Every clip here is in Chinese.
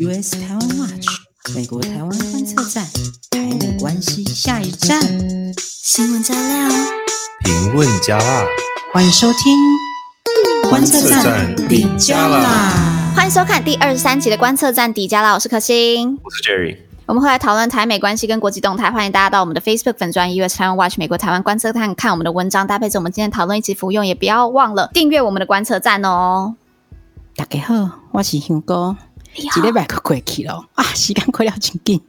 US 台湾 Watch 美国台湾观测站，台美关系下一站，新闻加料，评论加辣，欢迎收听观测站底加啦，欢迎收看第二十三集的观测站底加啦，我是可心，我是 Jerry，我们会来讨论台美关系跟国际动态，欢迎大家到我们的 Facebook 粉专 US 台湾 Watch 美国台湾观测站看我们的文章，搭配着我们今天讨论一起服用，也不要忘了订阅我们的观测站哦。大家好，我是香哥。一礼拜过过去咯啊，时间过了真紧，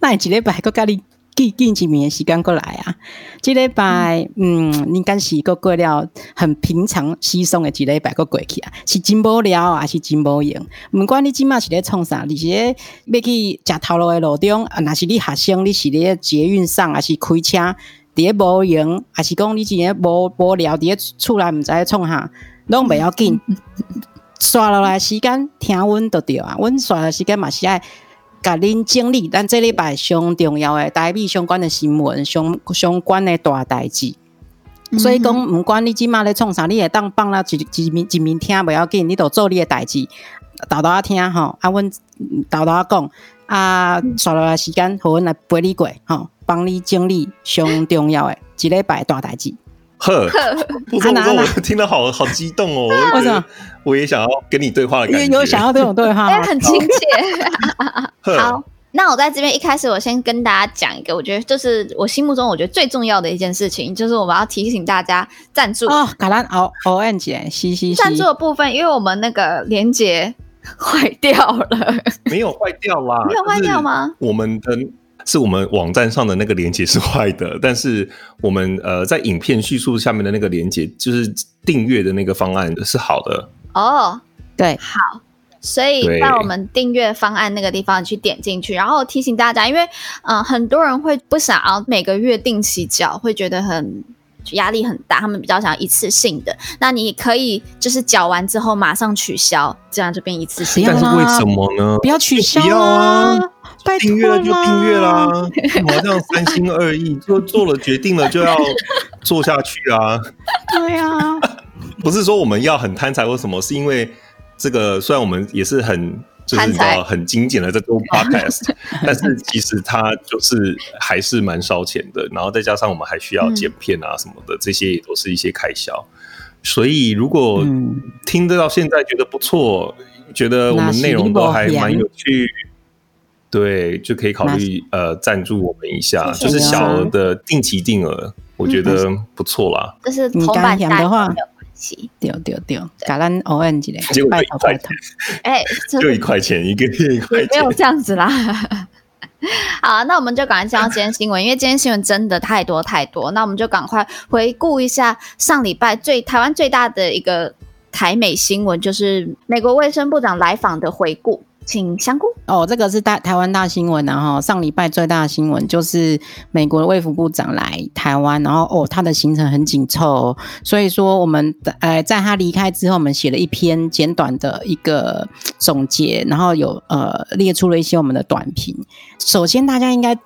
那一礼拜搁甲你记见一面的时间过来啊。这礼拜嗯，嗯，应该是搁过了很平常稀松的一礼拜搁过去啊，是真无聊还是真无用？毋管你即麦是咧创啥，你是咧要去食头路的路中啊，若是你学生，你是咧捷运上，还是开车伫咧无闲，还是讲你今日无无聊伫咧厝内毋知咧创啥，拢袂要紧。刷落来时间听阮就对啊，阮刷的时间嘛是爱甲恁整理咱这礼拜上重要的台美相关的新闻，相相关的大代志。所以讲，毋管你即马咧创啥，你会当放啦一一面一面听袂要紧，你都做你的代志，豆豆啊听吼，啊阮豆豆啊讲，啊刷落来时间，互阮来陪你过吼，帮你整理上重要的一礼拜大代志。呵，不错不错，我听得好好激动哦！为什么？我也想要跟你对话的感觉，有有想要这种对话，很亲切。好，那我在这边一开始，我先跟大家讲一个，我觉得就是我心目中我觉得最重要的一件事情，就是我们要提醒大家赞助哦。卡兰哦哦，N 姐，嘻嘻，赞助的部分，因为我们那个连接坏掉了，没有坏掉啦，没有坏掉吗？我们的。是我们网站上的那个连接是坏的，但是我们呃在影片叙述下面的那个连接，就是订阅的那个方案是好的。哦，对，好，所以在我们订阅方案那个地方，你去点进去，然后提醒大家，因为嗯、呃、很多人会不想要每个月定期缴，会觉得很压力很大，他们比较想要一次性的。那你可以就是缴完之后马上取消，这样就变一次性。但是为什么呢？不要取消啊！订阅了就订阅啦，干嘛这样三心二意？就做了决定了就要做下去啊？对啊，不是说我们要很贪财或什么，是因为这个虽然我们也是很就是你知道很精简的在做 podcast，但是其实它就是还是蛮烧钱的。然后再加上我们还需要剪片啊什么的，嗯、这些也都是一些开销。所以如果听得到现在觉得不错，觉得我们内容都还蛮有趣。对，就可以考虑呃赞助我们一下，就是小额的定期定额，我觉得不错啦。就、嗯、是头版大的话，丢丢丢，橄榄 O N 几嘞？结果 就一块钱，哎，就一块钱一个月一块钱，没有这样子啦。好，那我们就赶快讲到今天新闻，因为今天新闻真的太多太多，那我们就赶快回顾一下上礼拜最台湾最大的一个台美新闻，就是美国卫生部长来访的回顾。请香菇哦，这个是大台湾大新闻，然后上礼拜最大的新闻就是美国的卫福部长来台湾，然后哦，他的行程很紧凑哦，所以说我们呃在他离开之后，我们写了一篇简短的一个总结，然后有呃列出了一些我们的短评。首先，大家应该。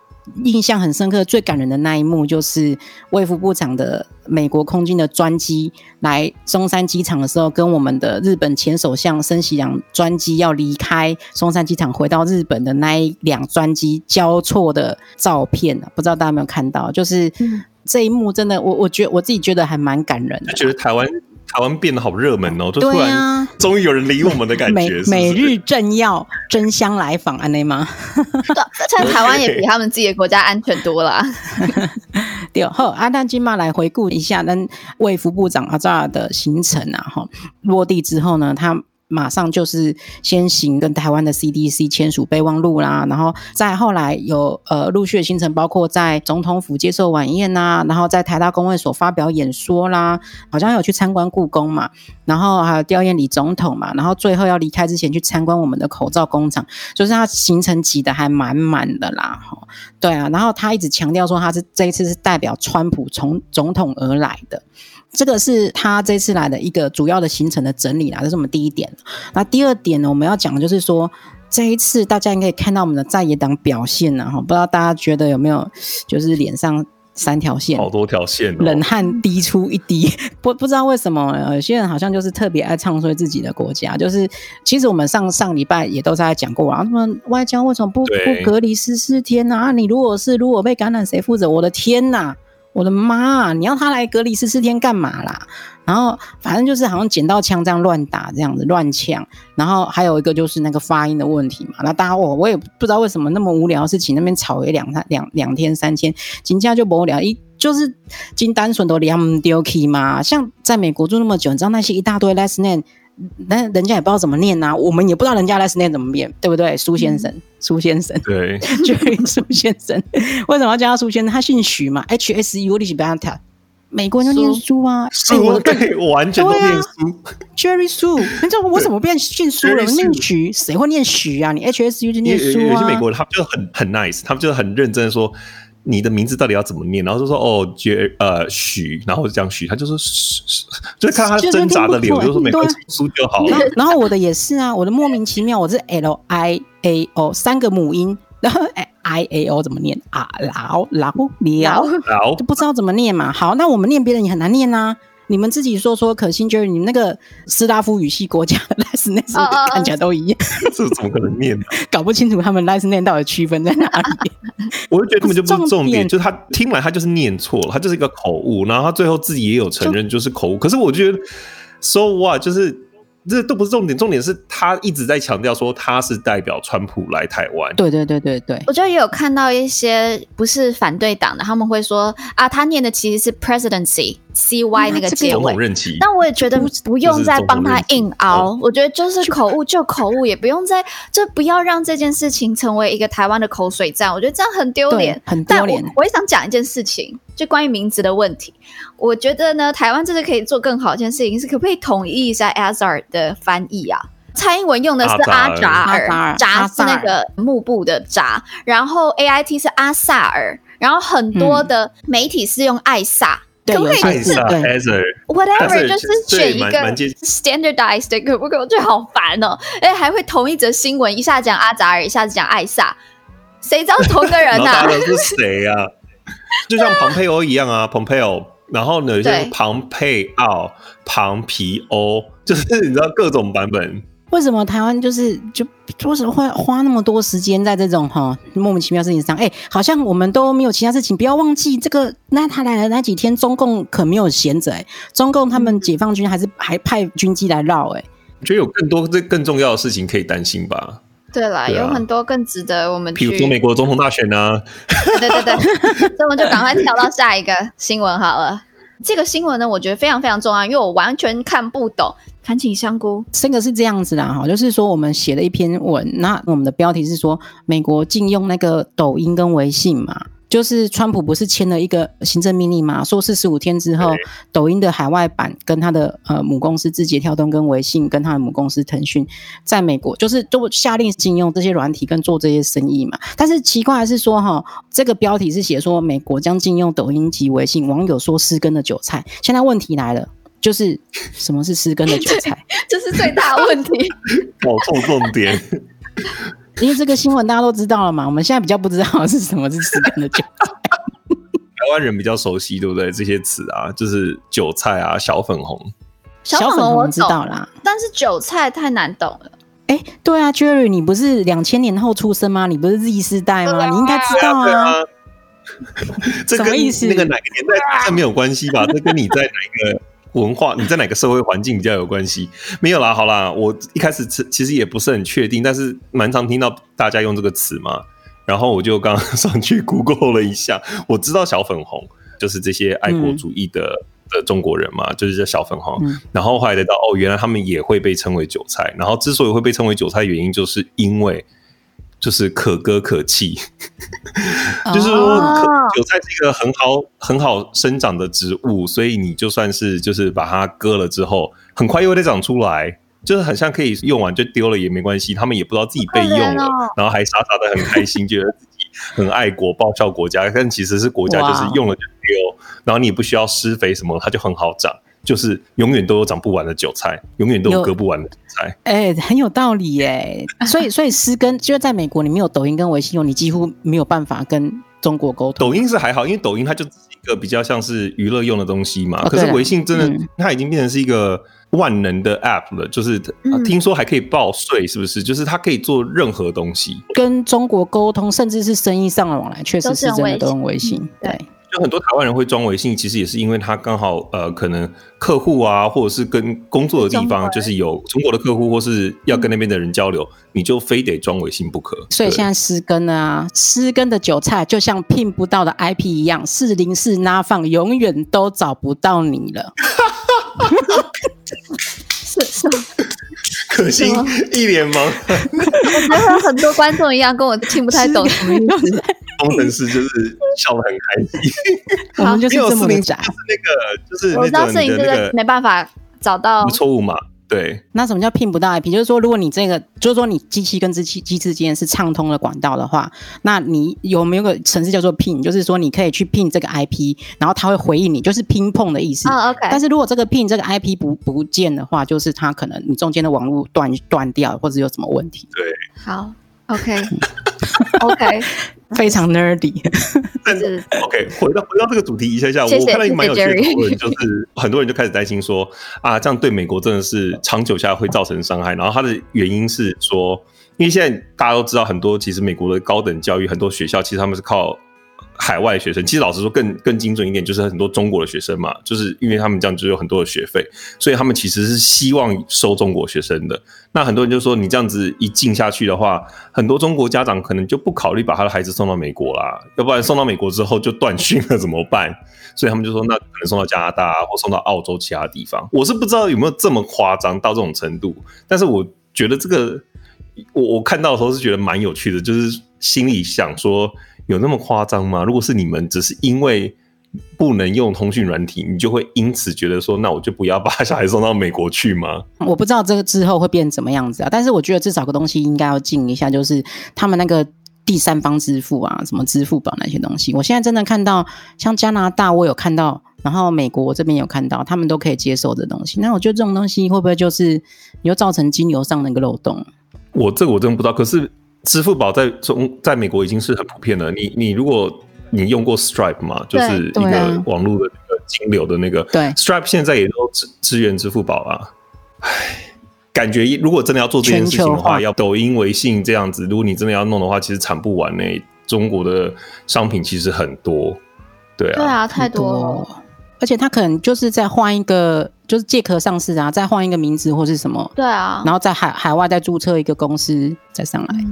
印象很深刻，最感人的那一幕就是卫福部长的美国空军的专机来松山机场的时候，跟我们的日本前首相森喜朗专机要离开松山机场回到日本的那一辆专机交错的照片，不知道大家有没有看到？就是这一幕，真的，我我觉得我自己觉得还蛮感人的。觉得台湾。台湾变得好热门哦，就突然终于有人理我们的感觉。美日政要争相来访，安内吗？对，台湾也比他们自己的国家安全多了。对，好，阿丹金嘛来回顾一下，那卫福部长阿扎尔的行程啊，哈，落地之后呢，他。马上就是先行跟台湾的 CDC 签署备忘录啦，然后再后来有呃陆续的行程，包括在总统府接受晚宴呐，然后在台大公卫所发表演说啦，好像有去参观故宫嘛，然后还有吊唁李总统嘛，然后最后要离开之前去参观我们的口罩工厂，就是他行程挤得还满满的啦，哈对啊，然后他一直强调说他是这一次是代表川普从总统而来的。这个是他这次来的一个主要的行程的整理啦，这是我们第一点。那第二点呢，我们要讲的就是说，这一次大家应该可以看到我们的在野党表现了哈，不知道大家觉得有没有，就是脸上三条线，好多条线、哦，冷汗滴出一滴。不不知道为什么，有些人好像就是特别爱唱衰自己的国家。就是其实我们上上礼拜也都在讲过啊，他们外交为什么不不隔离十四天呢、啊？你如果是如果被感染，谁负责？我的天呐！我的妈！你要他来隔离十四天干嘛啦？然后反正就是好像捡到枪这样乱打这样子乱抢。然后还有一个就是那个发音的问题嘛。那大家我我也不知道为什么那么无聊的事情那边吵一两三两两天三天，请假就无聊一就是金单纯都两丢弃嘛。像在美国住那么久，你知道那些一大堆 last name。那人家也不知道怎么念呐、啊，我们也不知道人家 last name 怎么念，对不对？苏先生，苏、嗯、先生，对，Jerry 苏先生，为什么要叫他苏先生？他姓许嘛，H S U，你是不要跳。美国人就念苏啊，苏、欸，对，我完全都念苏、啊。Jerry 苏，你知道我怎么变姓苏了？念许，谁会念许啊？你 H S U 就念苏啊。有些美国人他们就很很 nice，他们就很认真的说。你的名字到底要怎么念？然后就说哦，觉呃许，然后这样许，他就说，就看他挣扎的脸，我就说没关系，输就好了。然后我的也是啊，我的莫名其妙，我是 L I A O 三个母音，然后 I A O 怎么念啊？老老老就不知道怎么念嘛。好，那我们念别人也很难念呐、啊。你们自己说说，可心就是你们那个斯拉夫语系国家的 last name 看起来都一样，这怎么可能念呢？搞不清楚他们 last name 到底区分在哪里。我就觉得根本就不是重点，就是他听来他就是念错了，他就是一个口误，然后他最后自己也有承认就是口误。可是我觉得，so what，就是。这都不是重点，重点是他一直在强调说他是代表川普来台湾。对对对对对，我觉得也有看到一些不是反对党的，他们会说啊，他念的其实是 presidency C Y 那个结尾，总统任期。但我也觉得不用再帮他硬熬，我觉得就是口误就口误，也不用再就不要让这件事情成为一个台湾的口水战，我觉得这样很丢脸，很丢脸。我也想讲一件事情。就关于名字的问题，我觉得呢，台湾这是可以做更好一件事情，是可不可以统一一下 Azar 的翻译啊？蔡英文用的是阿扎尔，扎是那个幕布的扎，然后 A I T 是阿萨尔，然后很多的媒体是用艾萨，可不可以是 Azar？Whatever，就是选一个 standardized，可不可以？我觉得好烦哦，哎，还会同一则新闻，一下讲阿扎尔，一下子讲艾萨，谁知道同一个人啊？是谁呀？就像庞佩欧一样啊，蓬佩欧，然后呢，像庞佩奥、庞皮欧，就是你知道各种版本。为什么台湾就是就为什么会花那么多时间在这种哈莫名其妙事情上？哎、欸，好像我们都没有其他事情。不要忘记这个，那他来了那几天，中共可没有闲着哎，中共他们解放军还是还派军机来绕哎。我觉得有更多这更重要的事情可以担心吧。对啦，有很多更值得我们去。比如说美国总统大选呢、啊？对对对，所以我们就赶快跳到下一个新闻好了。这个新闻呢，我觉得非常非常重要，因为我完全看不懂。恳请香菇，这个是这样子的哈，就是说我们写了一篇文，那我们的标题是说美国禁用那个抖音跟微信嘛。就是川普不是签了一个行政命令嘛，说四十五天之后，抖音的海外版跟他的呃母公司字节跳动跟微信跟他的母公司腾讯，在美国就是都下令禁用这些软体跟做这些生意嘛。但是奇怪的是说哈，这个标题是写说美国将禁用抖音及微信，网友说失根的韭菜。现在问题来了，就是什么是失根的韭菜？这是最大的问题，搞错重点。因为这个新闻大家都知道了嘛，我们现在比较不知道是什么是失根的韭菜。台湾人比较熟悉，对不对？这些词啊，就是韭菜啊，小粉红。小粉红我知道啦，但是韭菜太难懂了。哎，对啊，Jerry，你不是两千年后出生吗？你不是 Z 世代吗？啊、你应该知道啊。啊啊 这跟那个哪个年代这没有关系吧？这跟你在哪个？文化，你在哪个社会环境比较有关系？没有啦，好啦，我一开始其实也不是很确定，但是蛮常听到大家用这个词嘛，然后我就刚上去 Google 了一下，我知道小粉红就是这些爱国主义的、嗯、的中国人嘛，就是叫小粉红，嗯、然后后来得到哦，原来他们也会被称为韭菜，然后之所以会被称为韭菜，原因就是因为。就是可歌可泣，就是说韭菜是一个很好很好生长的植物，所以你就算是就是把它割了之后，很快又会再长出来，就是很像可以用完就丢了也没关系，他们也不知道自己被用了，然后还傻傻的很开心，觉得自己很爱国报效国家，但其实是国家就是用了就丢，然后你也不需要施肥什么，它就很好长。就是永远都有长不完的韭菜，永远都有割不完的韭菜。哎、欸，很有道理耶。所以，所以诗根就是在美国，你没有抖音跟微信用，你几乎没有办法跟中国沟通。抖音是还好，因为抖音它就是一个比较像是娱乐用的东西嘛。哦、可是微信真的、嗯，它已经变成是一个万能的 app 了，就是、嗯、听说还可以报税，是不是？就是它可以做任何东西，跟中国沟通，甚至是生意上的往来，确实是真的都用微信。对。对就很多台湾人会装微信，其实也是因为他刚好呃，可能客户啊，或者是跟工作的地方，就是有中国的客户，或是要跟那边的人交流，嗯、你就非得装微信不可。所以现在失根啊，失根的韭菜就像聘不到的 IP 一样，四零四 NOT FOUND，永远都找不到你了。是是，可心一脸茫然。我觉得很多观众一样，跟我听不太懂什么意思。工程师就是笑得很开心，我们就是这么窄。就是那个，就是我知道摄影就是没办法找到错误嘛。对，那什么叫拼不到 IP？就是说，如果你这个，就是说你机器跟机器机之间是畅通的管道的话，那你有没有个程式叫做 pin？就是说你可以去 pin 这个 IP，然后它会回应你，就是 ping pong 的意思。哦，OK。但是如果这个 pin 这个 IP 不不见的话，就是它可能你中间的网络断断掉，或者有什么问题。对，好 ，OK，OK。非常 nerdy，但是 OK，回到回到这个主题一下下，我看到一个蛮有趣的讨论，就是很多人就开始担心说啊，这样对美国真的是长久下来会造成伤害。然后它的原因是说，因为现在大家都知道，很多其实美国的高等教育很多学校其实他们是靠。海外学生其实老实说更更精准一点，就是很多中国的学生嘛，就是因为他们这样就有很多的学费，所以他们其实是希望收中国学生的。那很多人就说，你这样子一进下去的话，很多中国家长可能就不考虑把他的孩子送到美国啦，要不然送到美国之后就断讯了怎么办？所以他们就说，那可能送到加拿大或送到澳洲其他地方。我是不知道有没有这么夸张到这种程度，但是我觉得这个我我看到的时候是觉得蛮有趣的，就是心里想说。有那么夸张吗？如果是你们，只是因为不能用通讯软体，你就会因此觉得说，那我就不要把小孩送到美国去吗？我不知道这个之后会变怎么样子啊。但是我觉得至少个东西应该要进一下，就是他们那个第三方支付啊，什么支付宝那些东西。我现在真的看到，像加拿大我有看到，然后美国我这边有看到，他们都可以接受的东西。那我觉得这种东西会不会就是又造成金流上的一个漏洞？我这个我真的不知道。可是。支付宝在中在美国已经是很普遍了。你你如果你用过 Stripe 嘛，就是一个网络的那个金流的那个，对，Stripe 现在也都支支援支付宝啊。唉，感觉如果真的要做这件事情的话，要抖音、微信这样子，如果你真的要弄的话，其实产不完呢、欸。中国的商品其实很多，对啊，对啊，太多了。而且他可能就是在换一个，就是借壳上市啊，再换一个名字或是什么，对啊，然后在海海外再注册一个公司再上来，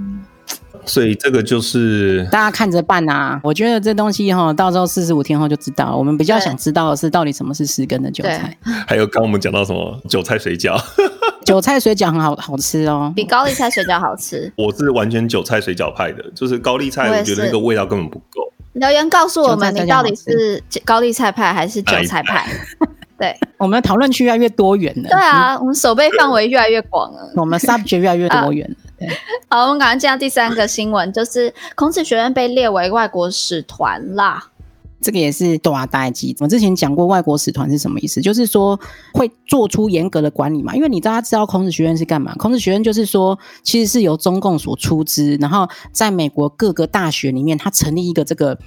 所以这个就是大家看着办啊。我觉得这东西哈，到时候四十五天后就知道。我们比较想知道的是，到底什么是失根的韭菜？还有刚我们讲到什么韭菜水饺，韭菜水饺很好好吃哦，比高丽菜水饺好吃。我是完全韭菜水饺派的，就是高丽菜，我觉得那个味道根本不够。留言告诉我们，你到底是高丽菜派还是韭菜派？对，我们的讨论区越来越多元了。对啊，我们守备范围越来越广了，我们 subject 越来越多元了。对，好，我们赶快进到第三个新闻，就是孔子学院被列为外国使团啦。这个也是大代志。我之前讲过，外国使团是什么意思？就是说会做出严格的管理嘛。因为你大家知道孔子学院是干嘛？孔子学院就是说，其实是由中共所出资，然后在美国各个大学里面，他成立一个这个。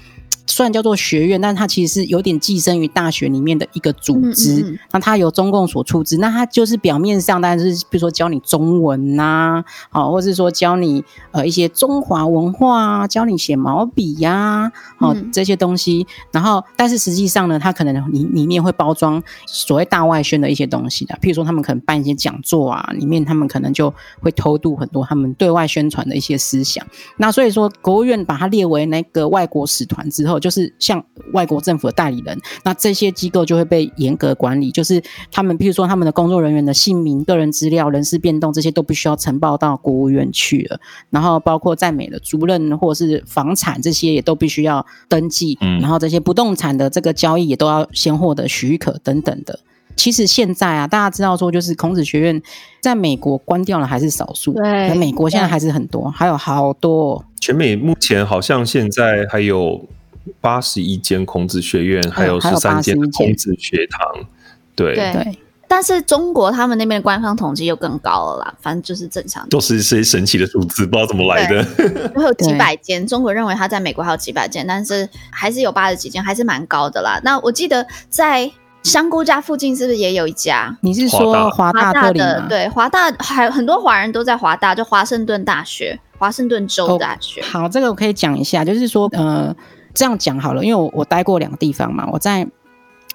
虽然叫做学院，但它其实是有点寄生于大学里面的一个组织。嗯嗯、那它由中共所出资，那它就是表面上，当然是比如说教你中文呐、啊，好，或者是说教你呃一些中华文化啊，教你写毛笔呀、啊，好、嗯、这些东西。然后，但是实际上呢，它可能里里面会包装所谓大外宣的一些东西的，譬如说他们可能办一些讲座啊，里面他们可能就会偷渡很多他们对外宣传的一些思想。那所以说，国务院把它列为那个外国使团之后。就是像外国政府的代理人，那这些机构就会被严格管理。就是他们，譬如说他们的工作人员的姓名、个人资料、人事变动，这些都必须要呈报到国务院去了。然后包括在美的租赁或者是房产这些，也都必须要登记。嗯，然后这些不动产的这个交易也都要先获得许可等等的。其实现在啊，大家知道说，就是孔子学院在美国关掉了还是少数，对，美国现在还是很多，还有好多。全美目前好像现在还有。八十一间孔子学院，还有十三间孔子学堂，对对，但是中国他们那边的官方统计又更高了啦，反正就是正常，都是一些神奇的数字，不知道怎么来的，会有几百间。中国认为他在美国还有几百间，但是还是有八十几间，还是蛮高的啦。那我记得在香菇家附近是不是也有一家？你是说华大，大的？对，华大还有很多华人都在华大，就华盛顿大学、华盛顿州大学。Oh, 好，这个我可以讲一下，就是说，呃，这样讲好了，因为我我待过两个地方嘛，我在。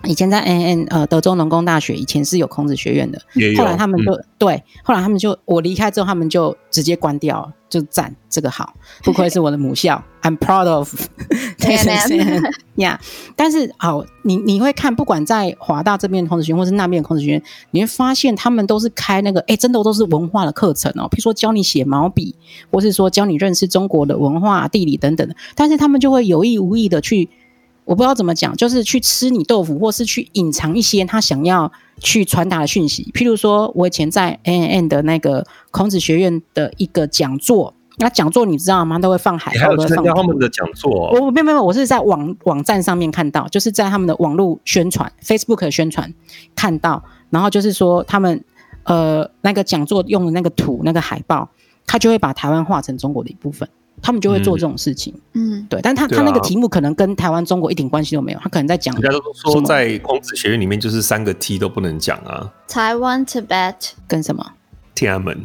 以前在 N N 呃德州农工大学以前是有孔子学院的，后来他们就、嗯、对，后来他们就我离开之后，他们就直接关掉了，就赞这个好，不愧是我的母校，I'm proud of Texas，呀。但是好，你你会看，不管在华大这边的孔子学院，或是那边的孔子学院，你会发现他们都是开那个，哎，真的都是文化的课程哦，譬如说教你写毛笔，或是说教你认识中国的文化、地理等等的，但是他们就会有意无意的去。我不知道怎么讲，就是去吃你豆腐，或是去隐藏一些他想要去传达的讯息。譬如说，我以前在 ANN 的那个孔子学院的一个讲座，那讲座你知道吗？都会放海报，还有参加他们的讲座。我没有没有，我是在网网站上面看到，就是在他们的网络宣传 Facebook 的宣传看到，然后就是说他们呃那个讲座用的那个图那个海报，他就会把台湾画成中国的一部分。他们就会做这种事情，嗯，对，但他、啊、他那个题目可能跟台湾、中国一点关系都没有，他可能在讲。人家都说在孔子学院里面就是三个 T 都不能讲啊，台湾、Tibet 跟什么？天安门，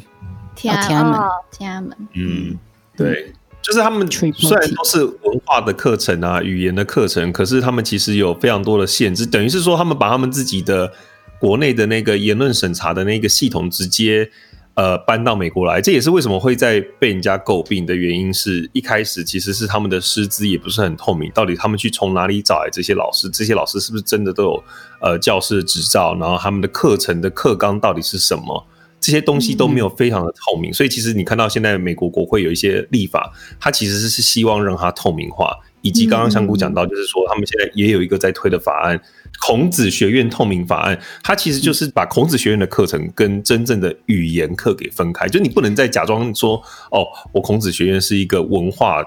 天安门，天安门。嗯，对，就是他们虽然都是文化的课程啊，语言的课程，可是他们其实有非常多的限制，等于是说他们把他们自己的国内的那个言论审查的那个系统直接。呃，搬到美国来，这也是为什么会在被人家诟病的原因。是一开始其实是他们的师资也不是很透明，到底他们去从哪里找来这些老师？这些老师是不是真的都有呃教师的执照？然后他们的课程的课纲到底是什么？这些东西都没有非常的透明。嗯、所以其实你看到现在美国国会有一些立法，它其实是希望让它透明化。以及刚刚香菇讲到，就是说他们现在也有一个在推的法案——孔子学院透明法案。它其实就是把孔子学院的课程跟真正的语言课给分开。就你不能再假装说：“哦，我孔子学院是一个文化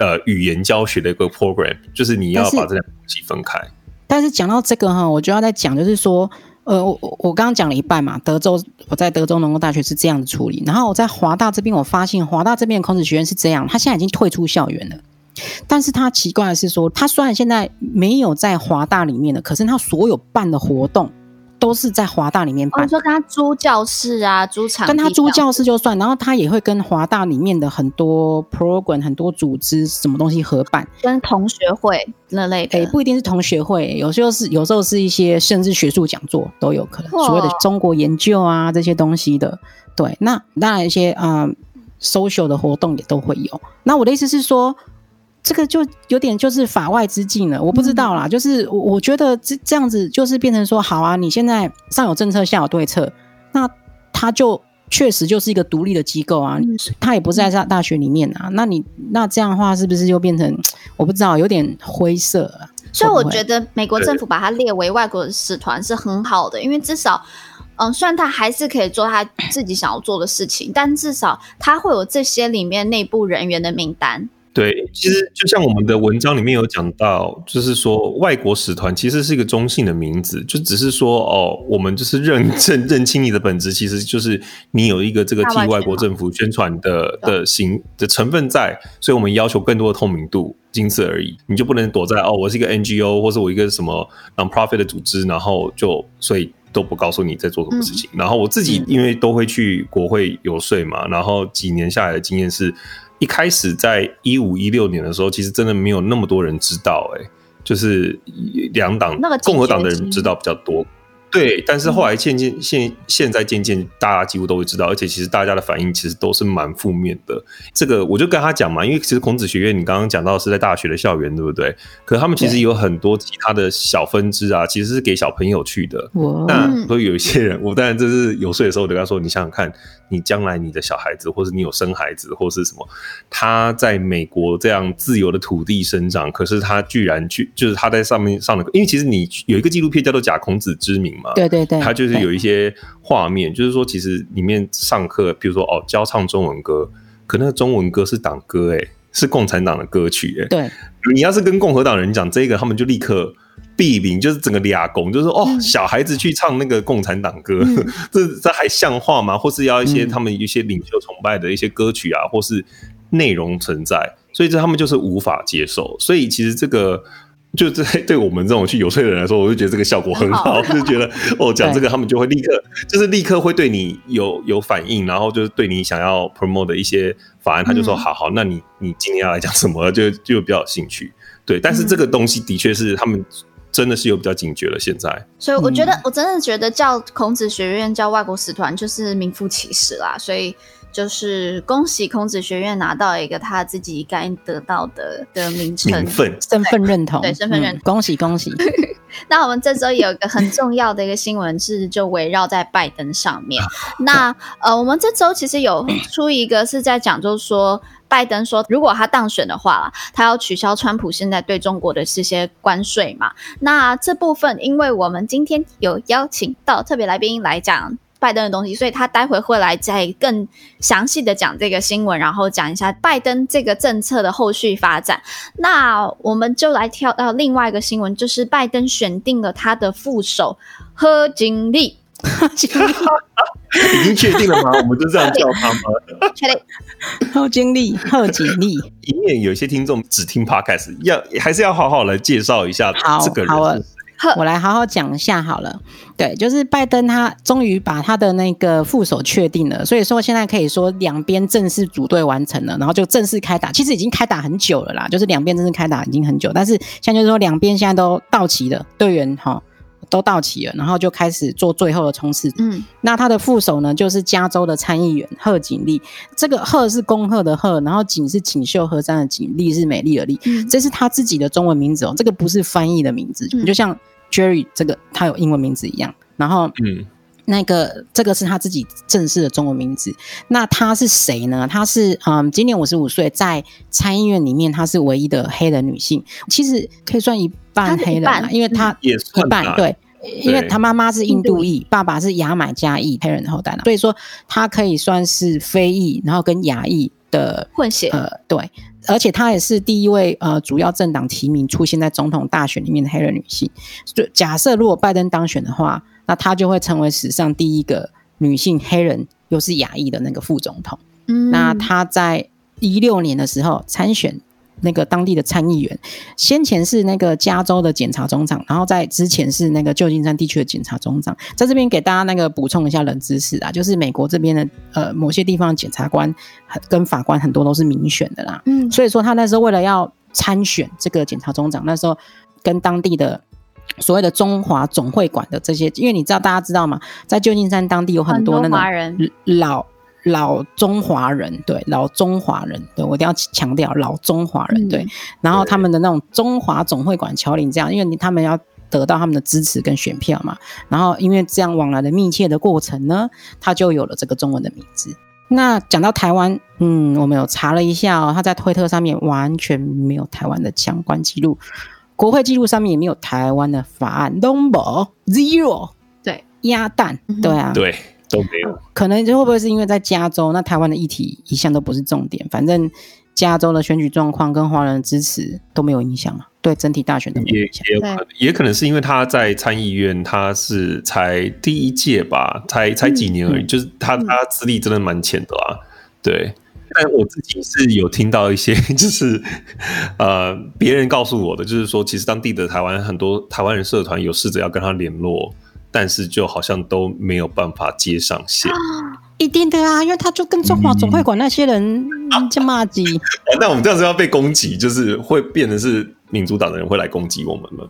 呃语言教学的一个 program。”就是你要把这两个东西分开。但是讲到这个哈，我就要再讲，就是说，呃，我我刚刚讲了一半嘛。德州我在德州农工大学是这样的处理，然后我在华大这边，我发现华大这边的孔子学院是这样，他现在已经退出校园了。但是他奇怪的是说，他虽然现在没有在华大里面的，可是他所有办的活动都是在华大里面办。你说跟他租教室啊，租场，跟他租教室就算，然后他也会跟华大里面的很多 program、很多组织什么东西合办，跟同学会那类的。诶，不一定是同学会，有时候是有时候是一些甚至学术讲座都有可能，所谓的中国研究啊这些东西的。对，那当然一些啊、呃、social 的活动也都会有。那我的意思是说。这个就有点就是法外之境了，我不知道啦。嗯、就是我我觉得这这样子就是变成说，好啊，你现在上有政策下有对策，那他就确实就是一个独立的机构啊，他也不是在大大学里面啊。那你那这样的话，是不是就变成 我不知道，有点灰色啊？所以我觉得美国政府把它列为外国使团是很好的，因为至少，嗯，虽然他还是可以做他自己想要做的事情，但至少他会有这些里面内部人员的名单。对，其实就像我们的文章里面有讲到，就是说外国使团其实是一个中性的名字，就只是说哦，我们就是认 认认清你的本质，其实就是你有一个这个替外国政府宣传的的行的成分在，所以我们要求更多的透明度，仅此而已。你就不能躲在哦，我是一个 NGO 或是我一个什么 non-profit 的组织，然后就所以都不告诉你在做什么事情。嗯、然后我自己因为都会去国会游说嘛，然后几年下来的经验是。一开始在一五一六年的时候，其实真的没有那么多人知道，欸，哎，就是两党，共和党的人知道比较多。对，但是后来渐渐现现在渐渐大家几乎都会知道，而且其实大家的反应其实都是蛮负面的。这个我就跟他讲嘛，因为其实孔子学院你刚刚讲到是在大学的校园，对不对？可他们其实有很多其他的小分支啊，其实是给小朋友去的。那所以有一些人，我当然这是游说的时候，我就跟他说：“你想想看，你将来你的小孩子，或是你有生孩子，或是什么，他在美国这样自由的土地生长，可是他居然去，就是他在上面上的，因为其实你有一个纪录片叫做《假孔子之名》。嘛对对对，他就是有一些画面，就是说，其实里面上课，比如说哦，教唱中文歌，可那个中文歌是党歌，诶，是共产党的歌曲，诶。对，你要是跟共和党人讲这个，他们就立刻弊病，就是整个俩拱，就是哦，小孩子去唱那个共产党歌，嗯、这这还像话吗？或是要一些他们一些领袖崇拜的一些歌曲啊，或是内容存在，所以这他们就是无法接受。所以其实这个。就这对我们这种去游说的人来说，我就觉得这个效果很好，就觉得哦，讲这个他们就会立刻，就是立刻会对你有有反应，然后就是对你想要 promote 的一些法案，他就说好好，那你你今天要来讲什么，就就比较有兴趣。对，但是这个东西的确是他们真的是有比较警觉了。现在，所以我觉得我真的觉得叫孔子学院叫外国使团就是名副其实啦，所以。就是恭喜孔子学院拿到一个他自己该得到的的名称、名分、身份认同，对身份认同，嗯、恭喜恭喜！那我们这周有一个很重要的一个新闻是，就围绕在拜登上面。那呃，我们这周其实有出一个是在讲，就是说拜登说，如果他当选的话，他要取消川普现在对中国的这些关税嘛。那这部分，因为我们今天有邀请到特别来宾来讲。拜登的东西，所以他待会会来再更详细的讲这个新闻，然后讲一下拜登这个政策的后续发展。那我们就来跳到另外一个新闻，就是拜登选定了他的副手贺锦丽。贺锦丽已经确定了吗？我们就这样叫他吗？确定。贺锦丽，贺锦丽。以免有些听众只听 Podcast，要还是要好好来介绍一下这个人。我来好好讲一下好了，对，就是拜登他终于把他的那个副手确定了，所以说现在可以说两边正式组队完成了，然后就正式开打。其实已经开打很久了啦，就是两边正式开打已经很久，但是现在就是说两边现在都到齐了，队员哈。都到齐了，然后就开始做最后的冲刺。嗯，那他的副手呢，就是加州的参议员贺锦丽，这个贺是恭贺的贺，然后锦是锦绣河山的锦，丽是美丽的丽，嗯，这是他自己的中文名字哦，这个不是翻译的名字，嗯，就像。Jerry 这个他有英文名字一样，然后嗯，那个这个是他自己正式的中文名字。那他是谁呢？他是嗯，今年五十五岁，在参议院里面，他是唯一的黑人女性，其实可以算一半黑人啦，因为他一半对，因为他妈妈是印度裔，爸爸是牙买加裔黑人后代，所以说他可以算是非裔，然后跟牙裔的混血，呃，对。而且她也是第一位呃主要政党提名出现在总统大选里面的黑人女性。就假设如果拜登当选的话，那她就会成为史上第一个女性黑人又是亚裔的那个副总统。嗯，那她在一六年的时候参选。那个当地的参议员，先前是那个加州的检察总长，然后在之前是那个旧金山地区的检察总长。在这边给大家那个补充一下冷知识啊，就是美国这边的呃某些地方的检察官跟法官很多都是民选的啦。嗯，所以说他那时候为了要参选这个检察总长，那时候跟当地的所谓的中华总会馆的这些，因为你知道大家知道吗，在旧金山当地有很多那种老。老中华人，对，老中华人，对，我一定要强调老中华人，对。然后他们的那种中华总会馆侨领这样，因为他们要得到他们的支持跟选票嘛。然后因为这样往来的密切的过程呢，他就有了这个中文的名字。那讲到台湾，嗯，我们有查了一下哦，他在推特上面完全没有台湾的相关记录，国会记录上面也没有台湾的法案，number zero，对，鸭蛋，对啊，对。都没有，可能就会不会是因为在加州，那台湾的议题一向都不是重点，反正加州的选举状况跟华人的支持都没有影响嘛，对整体大选都没有影响。也也也可能是因为他在参议院，他是才第一届吧，才才几年而已，嗯、就是他他资历真的蛮浅的啊。对，但我自己是有听到一些，就是呃别人告诉我的，就是说其实当地的台湾很多台湾人社团有试着要跟他联络。但是就好像都没有办法接上线，一定的啊，因为他就跟中华总会馆那些人 就骂 鸡。那我们这样子要被攻击，就是会变成是民主党的人会来攻击我们了。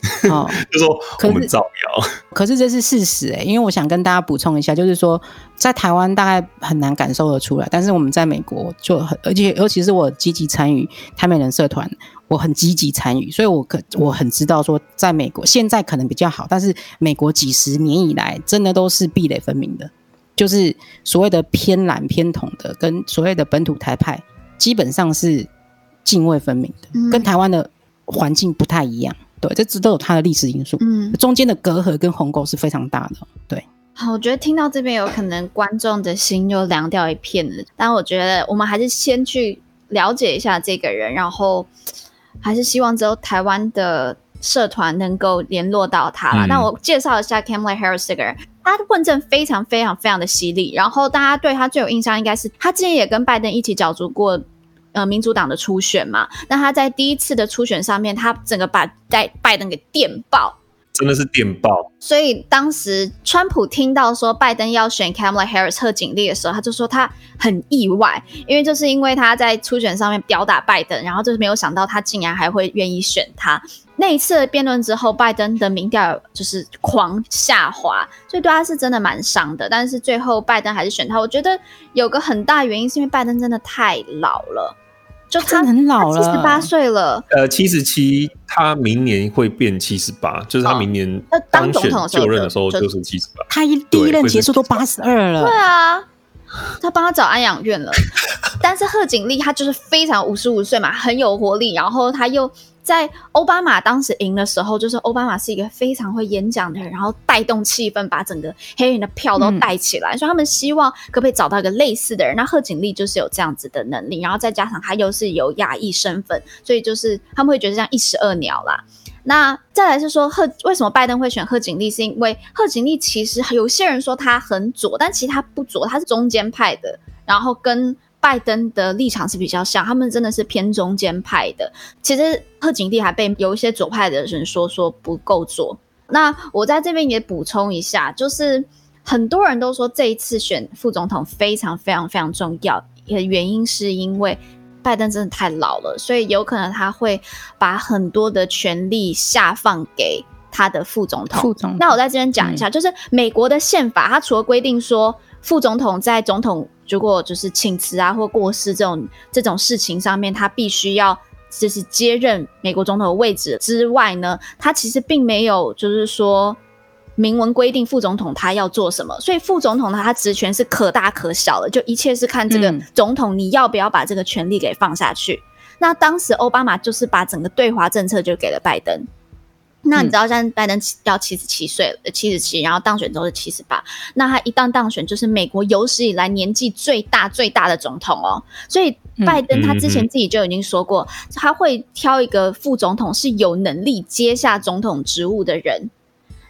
哦，就说我们造谣，可是这是事实哎、欸，因为我想跟大家补充一下，就是说在台湾大概很难感受得出来，但是我们在美国就很，而且尤其是我积极参与台美人社团。我很积极参与，所以我可我很知道说，在美国现在可能比较好，但是美国几十年以来真的都是壁垒分明的，就是所谓的偏蓝偏统的，跟所谓的本土台派基本上是泾渭分明的，嗯、跟台湾的环境不太一样。对，这只都有它的历史因素，嗯，中间的隔阂跟鸿沟是非常大的。对，好，我觉得听到这边有可能观众的心又凉掉一片了，但我觉得我们还是先去了解一下这个人，然后。还是希望之后台湾的社团能够联络到他了。那、嗯、我介绍一下 Kamala Harris 这个人，他的问政非常非常非常的犀利。然后大家对他最有印象，应该是他之前也跟拜登一起角逐过呃民主党的初选嘛。那他在第一次的初选上面，他整个把在拜登给电爆。真的是电爆，所以当时川普听到说拜登要选 Kamala Harris 贺锦丽的时候，他就说他很意外，因为就是因为他在初选上面吊打拜登，然后就是没有想到他竟然还会愿意选他。那一次的辩论之后，拜登的民调就是狂下滑，所以对他是真的蛮伤的。但是最后拜登还是选他，我觉得有个很大原因是因为拜登真的太老了。就他很老了，七十八岁了。呃，七十七，他明年会变七十八，就是他明年当选就任的时候就是七十八。他一第一任结束都八十二了。对啊，他帮他找安养院了。但是贺锦丽她就是非常五十五岁嘛，很有活力，然后她又。在奥巴马当时赢的时候，就是奥巴马是一个非常会演讲的人，然后带动气氛，把整个黑人的票都带起来。所以他们希望可不可以找到一个类似的人？那贺锦丽就是有这样子的能力，然后再加上他又是有亚裔身份，所以就是他们会觉得这样一石二鸟啦。那再来是说贺为什么拜登会选贺锦丽？是因为贺锦丽其实有些人说他很左，但其实他不左，他是中间派的，然后跟。拜登的立场是比较像，他们真的是偏中间派的。其实贺锦丽还被有一些左派的人说说不够左。那我在这边也补充一下，就是很多人都说这一次选副总统非常非常非常重要，原因是因为拜登真的太老了，所以有可能他会把很多的权力下放给他的副总统。副总统。那我在这边讲一下，嗯、就是美国的宪法，它除了规定说副总统在总统如果就是请辞啊或过世这种这种事情上面，他必须要就是接任美国总统的位置之外呢，他其实并没有就是说明文规定副总统他要做什么，所以副总统呢，他职权是可大可小的，就一切是看这个总统你要不要把这个权力给放下去。嗯、那当时奥巴马就是把整个对华政策就给了拜登。那你知道，现在拜登要七十七岁了，七十七，然后当选之后是七十八。那他一旦当选，就是美国有史以来年纪最大最大的总统哦。所以拜登他之前自己就已经说过，嗯嗯、他会挑一个副总统是有能力接下总统职务的人。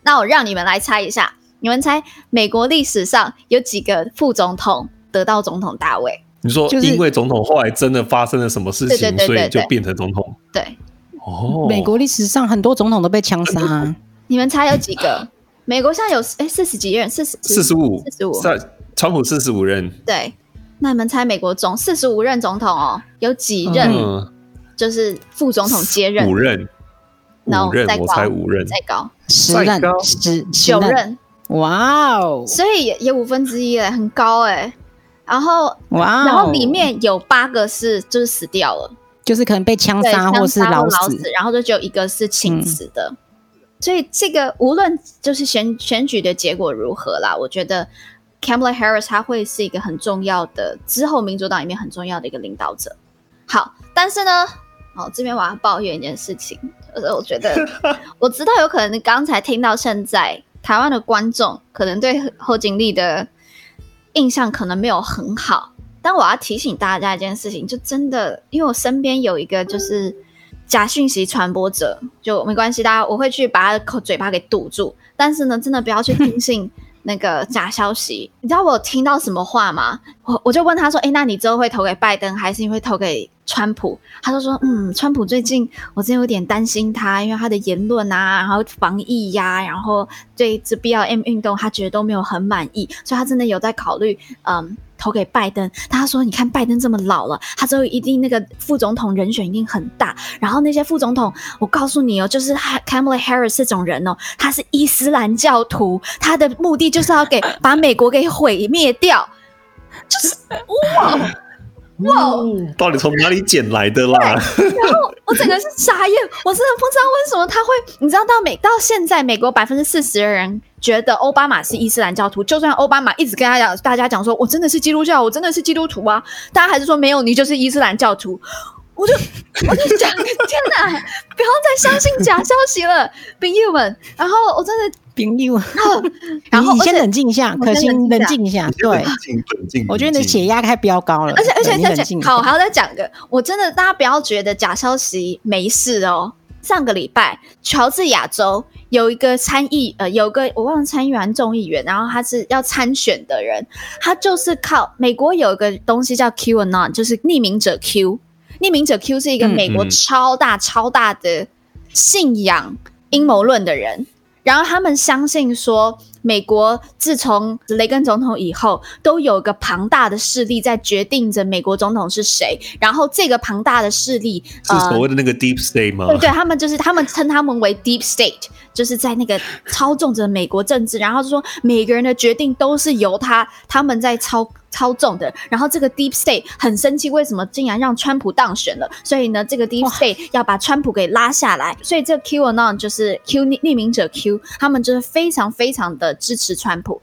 那我让你们来猜一下，你们猜美国历史上有几个副总统得到总统大位？你说，因为总统后来真的发生了什么事情，对对对对对对，所以就变成总统？对。哦，美国历史上很多总统都被枪杀，啊，你们猜有几个？美国现在有哎四十几任，四十四十五，四十五，在川普四十五任。对，那你们猜美国总四十五任总统哦，有几任？就是副总统接任。五任，五任，我猜五任，再高。十任，十九任，哇哦！所以也也五分之一哎，很高哎。然后哇，然后里面有八个是就是死掉了。就是可能被枪杀或是老死，老死，然后就只有一个是请辞的，嗯、所以这个无论就是选选举的结果如何啦，我觉得 Kamala Harris 他会是一个很重要的之后民主党里面很重要的一个领导者。好，但是呢，哦，这边我要抱怨一件事情，就是我觉得 我知道有可能你刚才听到现在台湾的观众可能对侯景丽的印象可能没有很好。但我要提醒大家一件事情，就真的，因为我身边有一个就是假讯息传播者，就没关系，大家我会去把他的口嘴巴给堵住。但是呢，真的不要去听信那个假消息。你知道我听到什么话吗？我我就问他说：“诶，那你之后会投给拜登，还是你会投给川普？”他就说：“嗯，川普最近我真的有点担心他，因为他的言论啊，然后防疫呀、然后对这 BLM 运动，他觉得都没有很满意，所以他真的有在考虑，嗯。”投给拜登，他说：“你看拜登这么老了，他之后一定那个副总统人选一定很大。然后那些副总统，我告诉你哦，就是 Kamala Harris 这种人哦，他是伊斯兰教徒，他的目的就是要给把美国给毁灭掉，就是哇。”哇！到底从哪里捡来的啦？然后我整个是傻眼，我真的不知道为什么他会。你知道到美到现在，美国百分之四十的人觉得奥巴马是伊斯兰教徒，就算奥巴马一直跟他讲，大家讲说我真的是基督教，我真的是基督徒啊，大家还是说没有，你就是伊斯兰教徒。我就 我就讲，天哪，不要再相信假消息了，朋友们。然后我真的。朋友，然后你先冷静一下，可心冷静一下。对，我觉得你的血压太飙高了。而且而且而且，好，还要再讲个，我真的大家不要觉得假消息没事哦，上个礼拜，乔治亚州有一个参议，呃，有个我忘了参议员、众议员，然后他是要参选的人，他就是靠美国有一个东西叫 QAnon，就是匿名者 Q，匿名者 Q 是一个美国超大超大的信仰阴谋论的人，然后他们相信说。美国自从雷根总统以后，都有一个庞大的势力在决定着美国总统是谁。然后这个庞大的势力是所谓的那个 Deep State 吗？对对，他们就是他们称他们为 Deep State，就是在那个操纵着美国政治。然后就说每个人的决定都是由他他们在操。操纵的，然后这个 Deep State 很生气，为什么竟然让川普当选了？所以呢，这个 Deep State 要把川普给拉下来。所以这个 QAnon 就是 Q 匿名者 Q，他们就是非常非常的支持川普。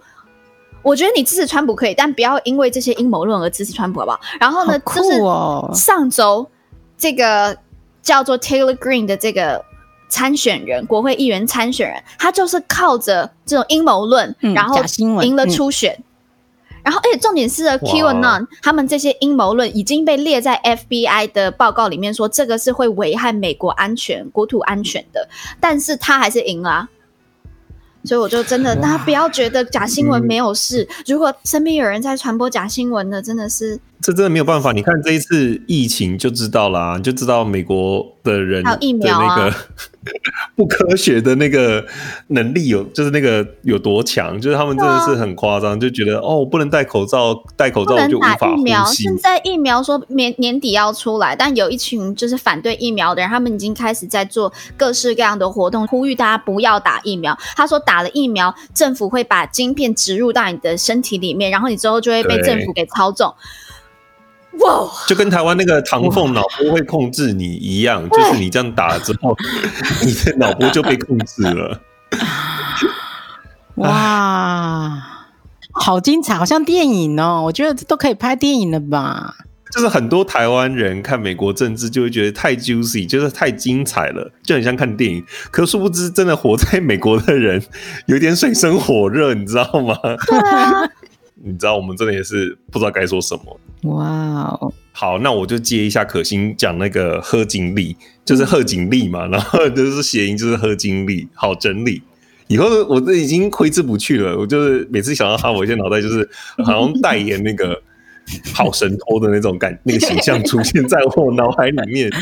我觉得你支持川普可以，但不要因为这些阴谋论而支持川普，好不好？然后呢，就是上周这个叫做 Taylor Green 的这个参选人，国会议员参选人，他就是靠着这种阴谋论，嗯、然后赢了初选。嗯然后，而且重点是，QAnon 他们这些阴谋论已经被列在 FBI 的报告里面，说这个是会危害美国安全、国土安全的，但是他还是赢了啊。所以我就真的，大家不要觉得假新闻没有事。如果身边有人在传播假新闻的，真的是这真的没有办法。你看这一次疫情就知道啦，就知道美国的人的那个不科学的那个能力有，就是那个有多强，就是他们真的是很夸张，就觉得哦，不能戴口罩，戴口罩就无法呼吸。现在疫苗说年年底要出来，但有一群就是反对疫苗的人，他们已经开始在做各式各样的活动，呼吁大家不要打疫苗。他说打了疫苗，政府会把晶片植入到你的身体里面，然后你之后就会被政府给操纵。哇！就跟台湾那个唐凤脑波会控制你一样，就是你这样打了之后，你的脑波就被控制了。哇，好精彩，好像电影哦！我觉得这都可以拍电影了吧？就是很多台湾人看美国政治就会觉得太 juicy，就是太精彩了，就很像看电影。可殊不知，真的活在美国的人有点水深火热，你知道吗？对啊。你知道我们真的也是不知道该说什么。哇哦，好，那我就接一下可心讲那个贺锦丽，就是贺锦丽嘛，然后就是谐音就是贺锦丽，好整理。以后我这已经挥之不去了，我就是每次想到他，我现在脑袋就是好像代言那个好神偷的那种感，那个形象出现在我脑海里面。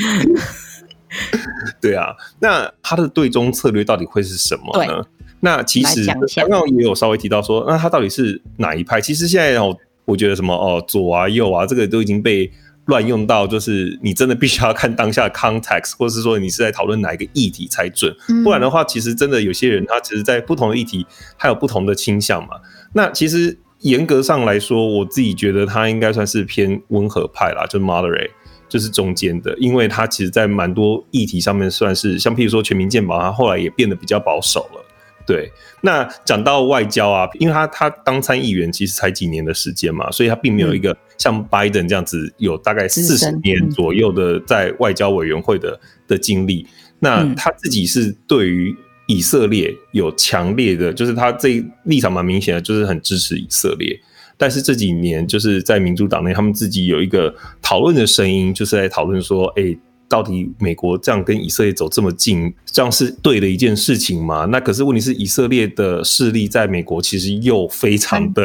对啊，那他的对中策略到底会是什么呢？那其实刚刚也有稍微提到说，那他到底是哪一派？其实现在哦，我觉得什么哦，左啊右啊，这个都已经被乱用到，就是你真的必须要看当下的 context，或者是说你是在讨论哪一个议题才准。不然的话，其实真的有些人他其实，在不同的议题还有不同的倾向嘛。那其实严格上来说，我自己觉得他应该算是偏温和派啦，就是 moderate，就是中间的，因为他其实在蛮多议题上面算是，像譬如说全民健保，他后来也变得比较保守了。对，那讲到外交啊，因为他他当参议员其实才几年的时间嘛，所以他并没有一个像拜登这样子有大概四十年左右的在外交委员会的的经历。那他自己是对于以色列有强烈的，就是他这立场蛮明显的，就是很支持以色列。但是这几年就是在民主党内，他们自己有一个讨论的声音，就是在讨论说，哎。到底美国这样跟以色列走这么近，这样是对的一件事情吗？那可是问题是，以色列的势力在美国其实又非常的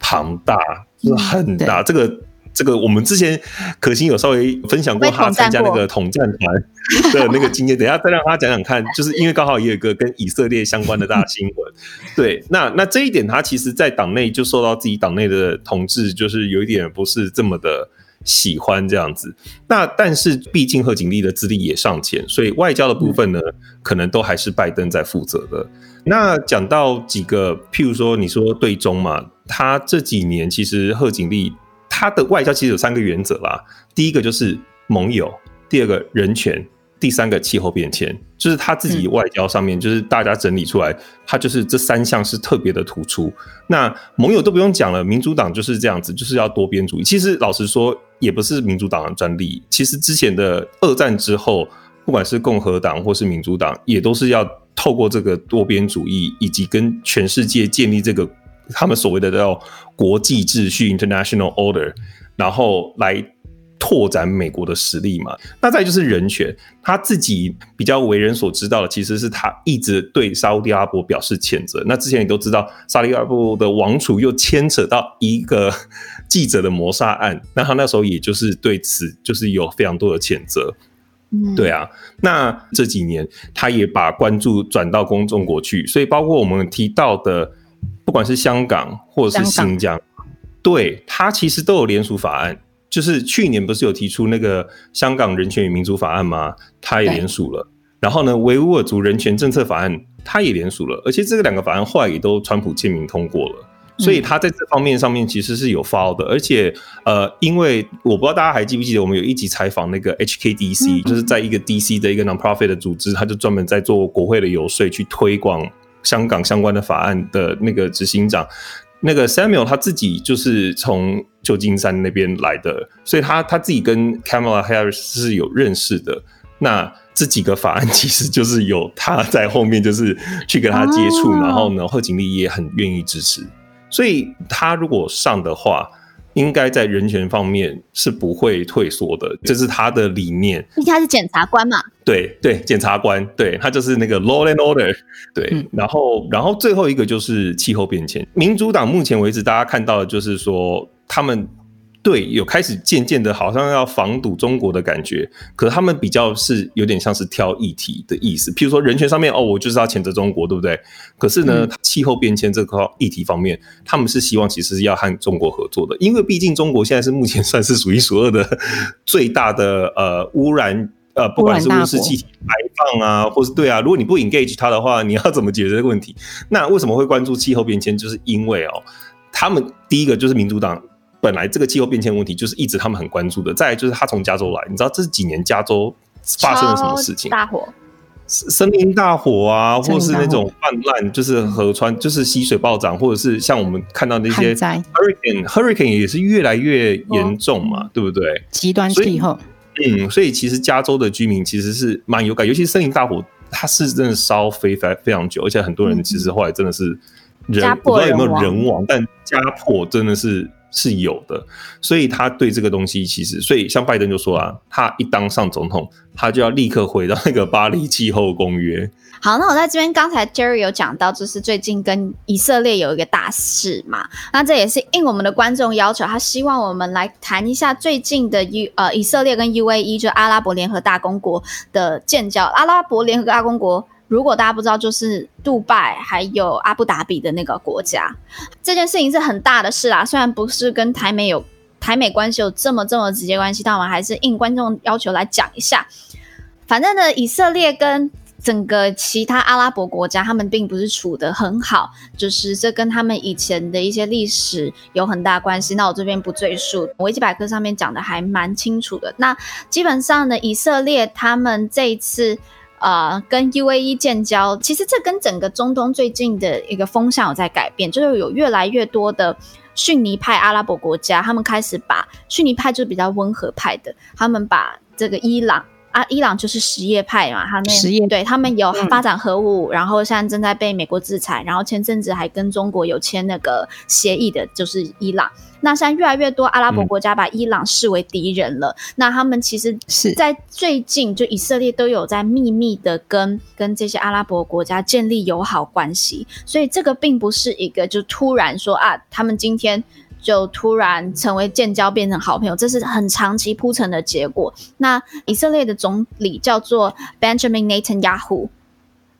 庞大，就是很大。这个这个，我们之前可心有稍微分享过他参加那个统战团 的那个经验，等一下再让他讲讲看。就是因为刚好也有一个跟以色列相关的大新闻，对，那那这一点他其实，在党内就受到自己党内的统治，就是有一点不是这么的。喜欢这样子，那但是毕竟贺锦丽的资历也尚浅，所以外交的部分呢，可能都还是拜登在负责的。那讲到几个，譬如说你说对中嘛，他这几年其实贺锦丽他的外交其实有三个原则啦，第一个就是盟友，第二个人权。第三个气候变迁，就是他自己外交上面，就是大家整理出来，他就是这三项是特别的突出。那盟友都不用讲了，民主党就是这样子，就是要多边主义。其实老实说，也不是民主党的专利。其实之前的二战之后，不管是共和党或是民主党，也都是要透过这个多边主义，以及跟全世界建立这个他们所谓的叫国际秩序 （international order），然后来。拓展美国的实力嘛。那再就是人权，他自己比较为人所知道的，其实是他一直对沙乌地阿拉伯表示谴责。那之前你都知道，沙乌地阿拉伯的王储又牵扯到一个记者的谋杀案，那他那时候也就是对此就是有非常多的谴责。嗯，对啊，那这几年他也把关注转到公中国去，所以包括我们提到的，不管是香港或者是新疆，对他其实都有联署法案。就是去年不是有提出那个香港人权与民主法案吗？他也联署了。然后呢，维吾尔族人权政策法案他也联署了，而且这个两个法案后来也都川普签名通过了。所以他在这方面上面其实是有 follow 的，而且呃，因为我不知道大家还记不记得，我们有一集采访那个 HKDC，就是在一个 DC 的一个 non-profit 的组织，他就专门在做国会的游说，去推广香港相关的法案的那个执行长，那个 Samuel 他自己就是从旧金山那边来的，所以他他自己跟 Kamala Harris 是有认识的。那这几个法案其实就是有他在后面，就是去跟他接触，然后呢，贺锦丽也很愿意支持。所以他如果上的话，应该在人权方面是不会退缩的，这是他的理念。毕竟他是检察官嘛。对对，检察官，对，他就是那个 law and order。对，嗯、然后然后最后一个就是气候变迁。民主党目前为止，大家看到的就是说他们。对，有开始渐渐的，好像要防堵中国的感觉。可是他们比较是有点像是挑议题的意思，譬如说人权上面，哦，我就是要谴责中国，对不对？可是呢，气候变迁这个议题方面，他们是希望其实是要和中国合作的，因为毕竟中国现在是目前算是数一数二的最大的呃污染呃，不管是温室气体排放啊，或是对啊，如果你不 engage 它的话，你要怎么解决这个问题？那为什么会关注气候变迁？就是因为哦，他们第一个就是民主党。本来这个气候变迁问题就是一直他们很关注的。再来就是他从加州来，你知道这几年加州发生了什么事情？大火，森林大火啊，或是那种泛滥，就是河川就是溪水暴涨，或者是像我们看到那些 hurricane，hurricane 也是越来越严重嘛，对不对？极端气候，嗯，所以其实加州的居民其实是蛮有感，尤其是森林大火，它是真的烧非非非常久，而且很多人其实后来真的是人，我不知道有没有人亡，但家破真的是。是有的，所以他对这个东西其实，所以像拜登就说啊，他一当上总统，他就要立刻回到那个巴黎气候公约。好，那我在这边刚才 Jerry 有讲到，就是最近跟以色列有一个大事嘛，那这也是应我们的观众要求，他希望我们来谈一下最近的 U 呃以色列跟 UAE 就阿拉伯联合大公国的建交，阿拉伯联合大公国。如果大家不知道，就是杜拜还有阿布达比的那个国家，这件事情是很大的事啦。虽然不是跟台美有台美关系有这么这么直接关系，但我们还是应观众要求来讲一下。反正呢，以色列跟整个其他阿拉伯国家，他们并不是处得很好，就是这跟他们以前的一些历史有很大关系。那我这边不赘述，维基百科上面讲的还蛮清楚的。那基本上呢，以色列他们这一次。呃，跟 UAE 建交，其实这跟整个中东最近的一个风向有在改变，就是有越来越多的逊尼派阿拉伯国家，他们开始把逊尼派就是比较温和派的，他们把这个伊朗啊，伊朗就是什叶派嘛，他们对他们有发展核武，嗯，然后现在正在被美国制裁，然后前阵子还跟中国有签那个协议的，就是伊朗。那现在越来越多阿拉伯国家把伊朗视为敌人了。嗯、那他们其实是在最近，就以色列都有在秘密的跟跟这些阿拉伯国家建立友好关系。所以这个并不是一个就突然说啊，他们今天就突然成为建交变成好朋友，这是很长期铺陈的结果。那以色列的总理叫做 Benjamin Netanyahu。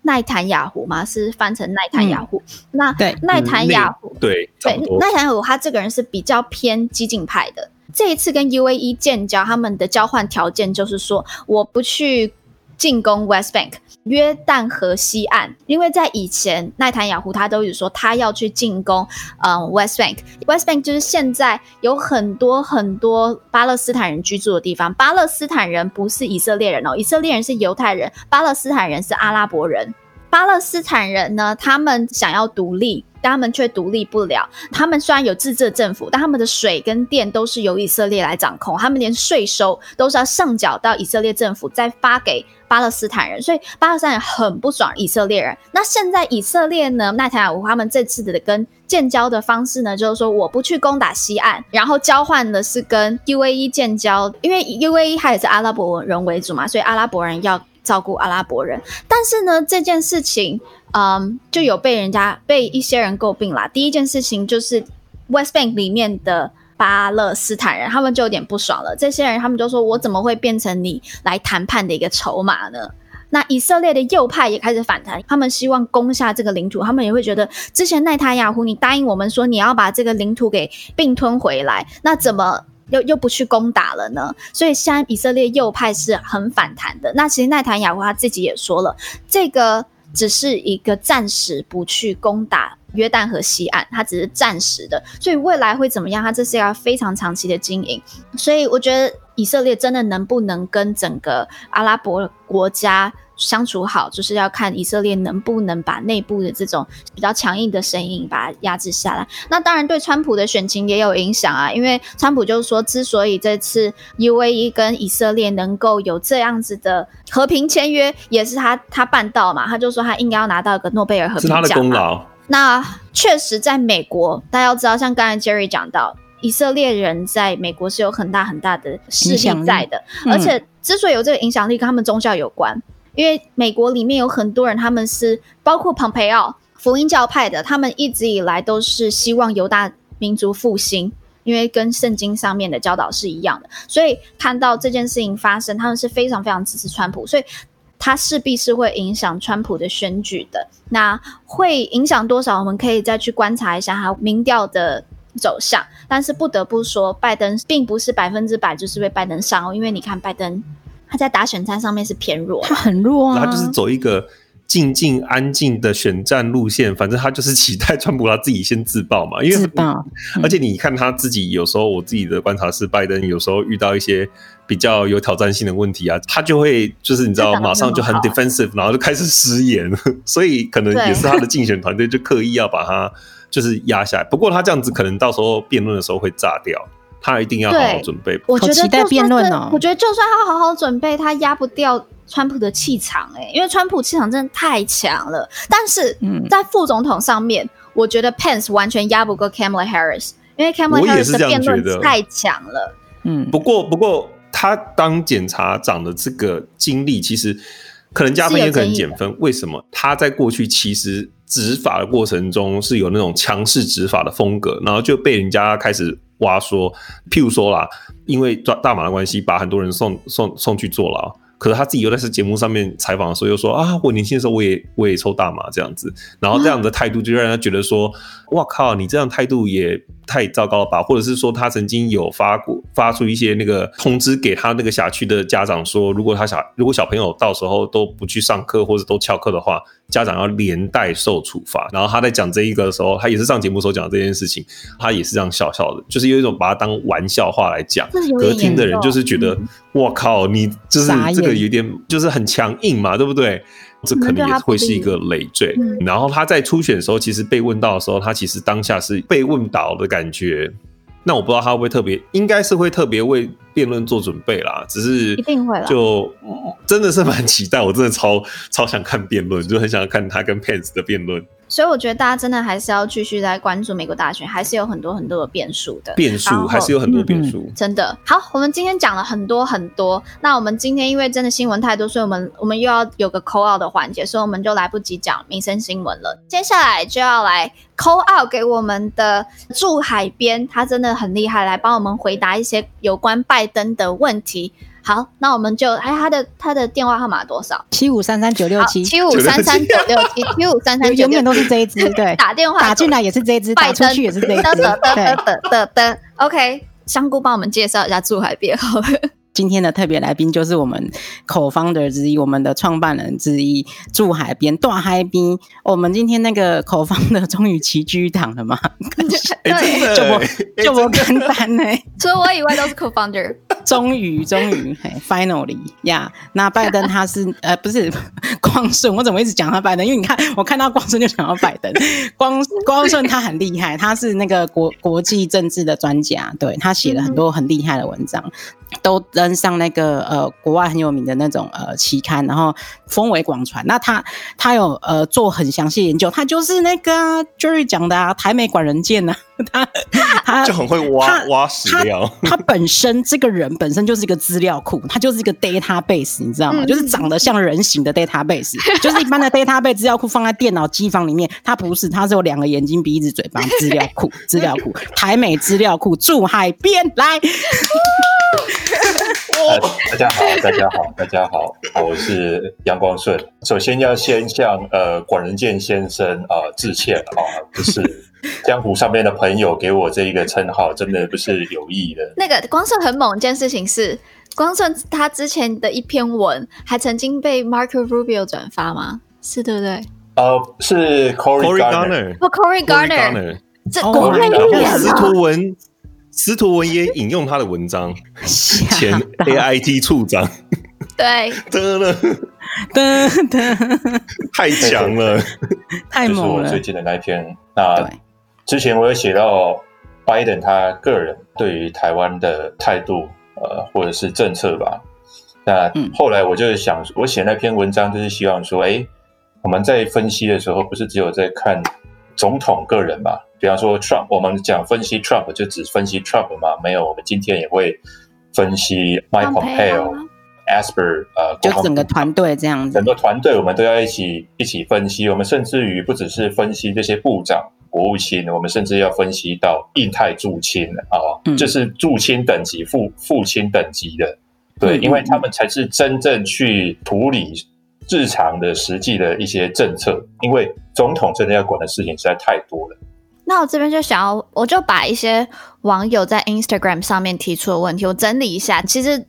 奈坦雅胡嘛，是翻成奈坦雅胡。嗯、那对奈坦雅胡，对对奈坦雅胡，他这个人是比较偏激进派的。这一次跟 UAE 建交，他们的交换条件就是说，我不去。进攻 West Bank 约旦河西岸，因为在以前，奈坦雅胡他都有说他要去进攻，嗯，West Bank。West Bank 就是现在有很多很多巴勒斯坦人居住的地方。巴勒斯坦人不是以色列人哦，以色列人是犹太人，巴勒斯坦人是阿拉伯人。巴勒斯坦人呢，他们想要独立。但他们却独立不了。他们虽然有自治政府，但他们的水跟电都是由以色列来掌控。他们连税收都是要上缴到以色列政府，再发给巴勒斯坦人。所以巴勒斯坦人很不爽以色列人。那现在以色列呢？奈塔亚胡他们这次的跟建交的方式呢，就是说我不去攻打西岸，然后交换的是跟 UAE 建交，因为 UAE 它也是阿拉伯人为主嘛，所以阿拉伯人要照顾阿拉伯人。但是呢，这件事情。嗯，就有被人家被一些人诟病啦。第一件事情就是 West Bank 里面的巴勒斯坦人，他们就有点不爽了。这些人他们就说：“我怎么会变成你来谈判的一个筹码呢？”那以色列的右派也开始反弹，他们希望攻下这个领土，他们也会觉得之前内塔亚胡你答应我们说你要把这个领土给并吞回来，那怎么又又不去攻打了呢？所以现在以色列右派是很反弹的。那其实内塔亚胡他自己也说了，这个。只是一个暂时不去攻打约旦河西岸，它只是暂时的，所以未来会怎么样？它这是要非常长期的经营。所以我觉得以色列真的能不能跟整个阿拉伯国家相处好，就是要看以色列能不能把内部的这种比较强硬的声音把它压制下来。那当然对川普的选情也有影响啊，因为川普就是说，之所以这次 UAE 跟以色列能够有这样子的和平签约，也是他他办到嘛，他就说他应该要拿到一个诺贝尔和平奖。是他的功劳。那确实在美国，大家要知道，像刚才 Jerry 讲到，以色列人在美国是有很大很大的势力在的，而且之所以有这个影响力，跟他们宗教有关。因为美国里面有很多人，他们是包括蓬佩奥福音教派的，他们一直以来都是希望犹大民族复兴，因为跟圣经上面的教导是一样的，所以看到这件事情发生，他们是非常非常支持川普，所以他势必是会影响川普的选举的。那会影响多少？我们可以再去观察一下他民调的走向。但是不得不说，拜登并不是百分之百就是被拜登上哦，因为你看拜登。他在打选战上面是偏弱，他很弱啊。他就是走一个静静安静的选战路线，反正他就是期待川普他自己先自爆嘛。因为自爆，而且你看他自己有时候，我自己的观察是，拜登有时候遇到一些比较有挑战性的问题啊，他就会就是你知道，马上就很 defensive，然后就开始失言。所以可能也是他的 竞选团队就刻意要把他就是压下来。不过他这样子可能到时候辩论的时候会炸掉。他一定要好好准备。我觉得期待辩论哦。我觉得就算他好好准备，他压不掉川普的气场哎，因为川普气场真的太强了。但是在副总统上面，嗯、我觉得 Pence 完全压不过 Kamala Harris，因为 Kamala Harris 的辩论太强了。嗯，不过不过他当检察长的这个经历，其实可能加分也可能减分。为什么？他在过去其实执法的过程中是有那种强势执法的风格，然后就被人家开始。挖说，譬如说啦，因为抓大麻的关系，把很多人送送送去坐牢。可是他自己又在节目上面采访的时候，又说啊，我年轻的时候我也我也抽大麻这样子。然后这样的态度就让人觉得说，哇靠，你这样态度也太糟糕了吧？或者是说，他曾经有发过发出一些那个通知给他那个辖区的家长说，如果他小如果小朋友到时候都不去上课或者都翘课的话。家长要连带受处罚，然后他在讲这一个的时候，他也是上节目时候讲这件事情，他也是这样笑笑的，就是有一种把它当玩笑话来讲。可是听的人就是觉得，我、嗯、靠，你就是这个有点就是很强硬嘛，对不对？这可能也会是一个累赘。嗯、然后他在初选的时候，其实被问到的时候，他其实当下是被问倒的感觉。那我不知道他会不会特别，应该是会特别为辩论做准备啦。只是一定会啦，就真的是蛮期待，我真的超超想看辩论，就很想要看他跟 Pence 的辩论。所以我觉得大家真的还是要继续在关注美国大选，还是有很多很多的变数的。变数还是有很多变数，真的。好，我们今天讲了很多很多。那我们今天因为真的新闻太多，所以我们我们又要有个 call out 的环节，所以我们就来不及讲民生新闻了。接下来就要来 call out 给我们的驻海边，他真的很厉害，来帮我们回答一些有关拜登的问题。好，那我们就哎，他的他的电话号码多少？七五三三九六七，七五三三九六七，七五三三九六七，永远都是这一支，对，打电话打进来也是这一支，打出去也是这一支，噔噔噔噔噔噔。OK，香菇帮我们介绍一下珠海别好了。今天的特别来宾就是我们 co-founder 之一，我们的创办人之一，住海边，大海边。我们今天那个 co-founder 终于齐聚一堂了嘛？对，就我就我跟单呢，除了我以外都是 co-founder。终于，终于，finally 呀、yeah！那拜登他是呃不是光顺，我怎么一直讲他拜登？因为你看，我看到光顺就想到拜登。光光顺他很厉害，他是那个国国际政治的专家，对，他写了很多很厉害的文章。嗯都登上那个呃国外很有名的那种呃期刊，然后风为广传。那他他有呃做很详细研究，他就是那个 Jerry 讲的啊，台美管人剑啊，他他就很会挖挖史料。他，本身这个人本身就是一个资料库，他就是一个 database，你知道吗？嗯、就是长得像人形的 database，就是一般的 database 资料库放在电脑机房里面，他不是，他是有两个眼睛、鼻子、嘴巴，资料库，资料库，台美资料库，住海边来。呃，大家好，大家好，大家好，我是杨光顺。首先要先向呃管仁健先生啊、呃、致歉啊，不是 江湖上面的朋友给我这一个称号，真的不是有意的。那个光顺很猛，一件事情是光顺他之前的一篇文还曾经被 Marco Rubio 转发吗？是对不对？呃，是 Cory Gardner，不 Cory Gardner，这国外的司徒文。司徒文也引用他的文章，前 AIT 处长，对，得了，得得，太强了，太猛了。就是我最近的那一篇，那之前我有写到拜登他个人对于台湾的态度，呃，或者是政策吧。那后来我就想，我写那篇文章就是希望说，哎，我们在分析的时候，不是只有在看总统个人嘛。比方说，Trump，我们讲分析 Trump 就只分析 Trump 嘛？没有，我们今天也会分析 Mike Pompeo。Asper，呃，就整个团队这样子。整个团队我们都要一起一起分析。我们甚至于不只是分析这些部长、国务卿，我们甚至要分析到印太驻青啊，这、嗯就是驻青等级、副副亲等级的。对，嗯、因为他们才是真正去处理日常的实际的一些政策。因为总统真的要管的事情实在太多了。那我这边就想要，我就把一些网友在 Instagram 上面提出的问题，我整理一下。其实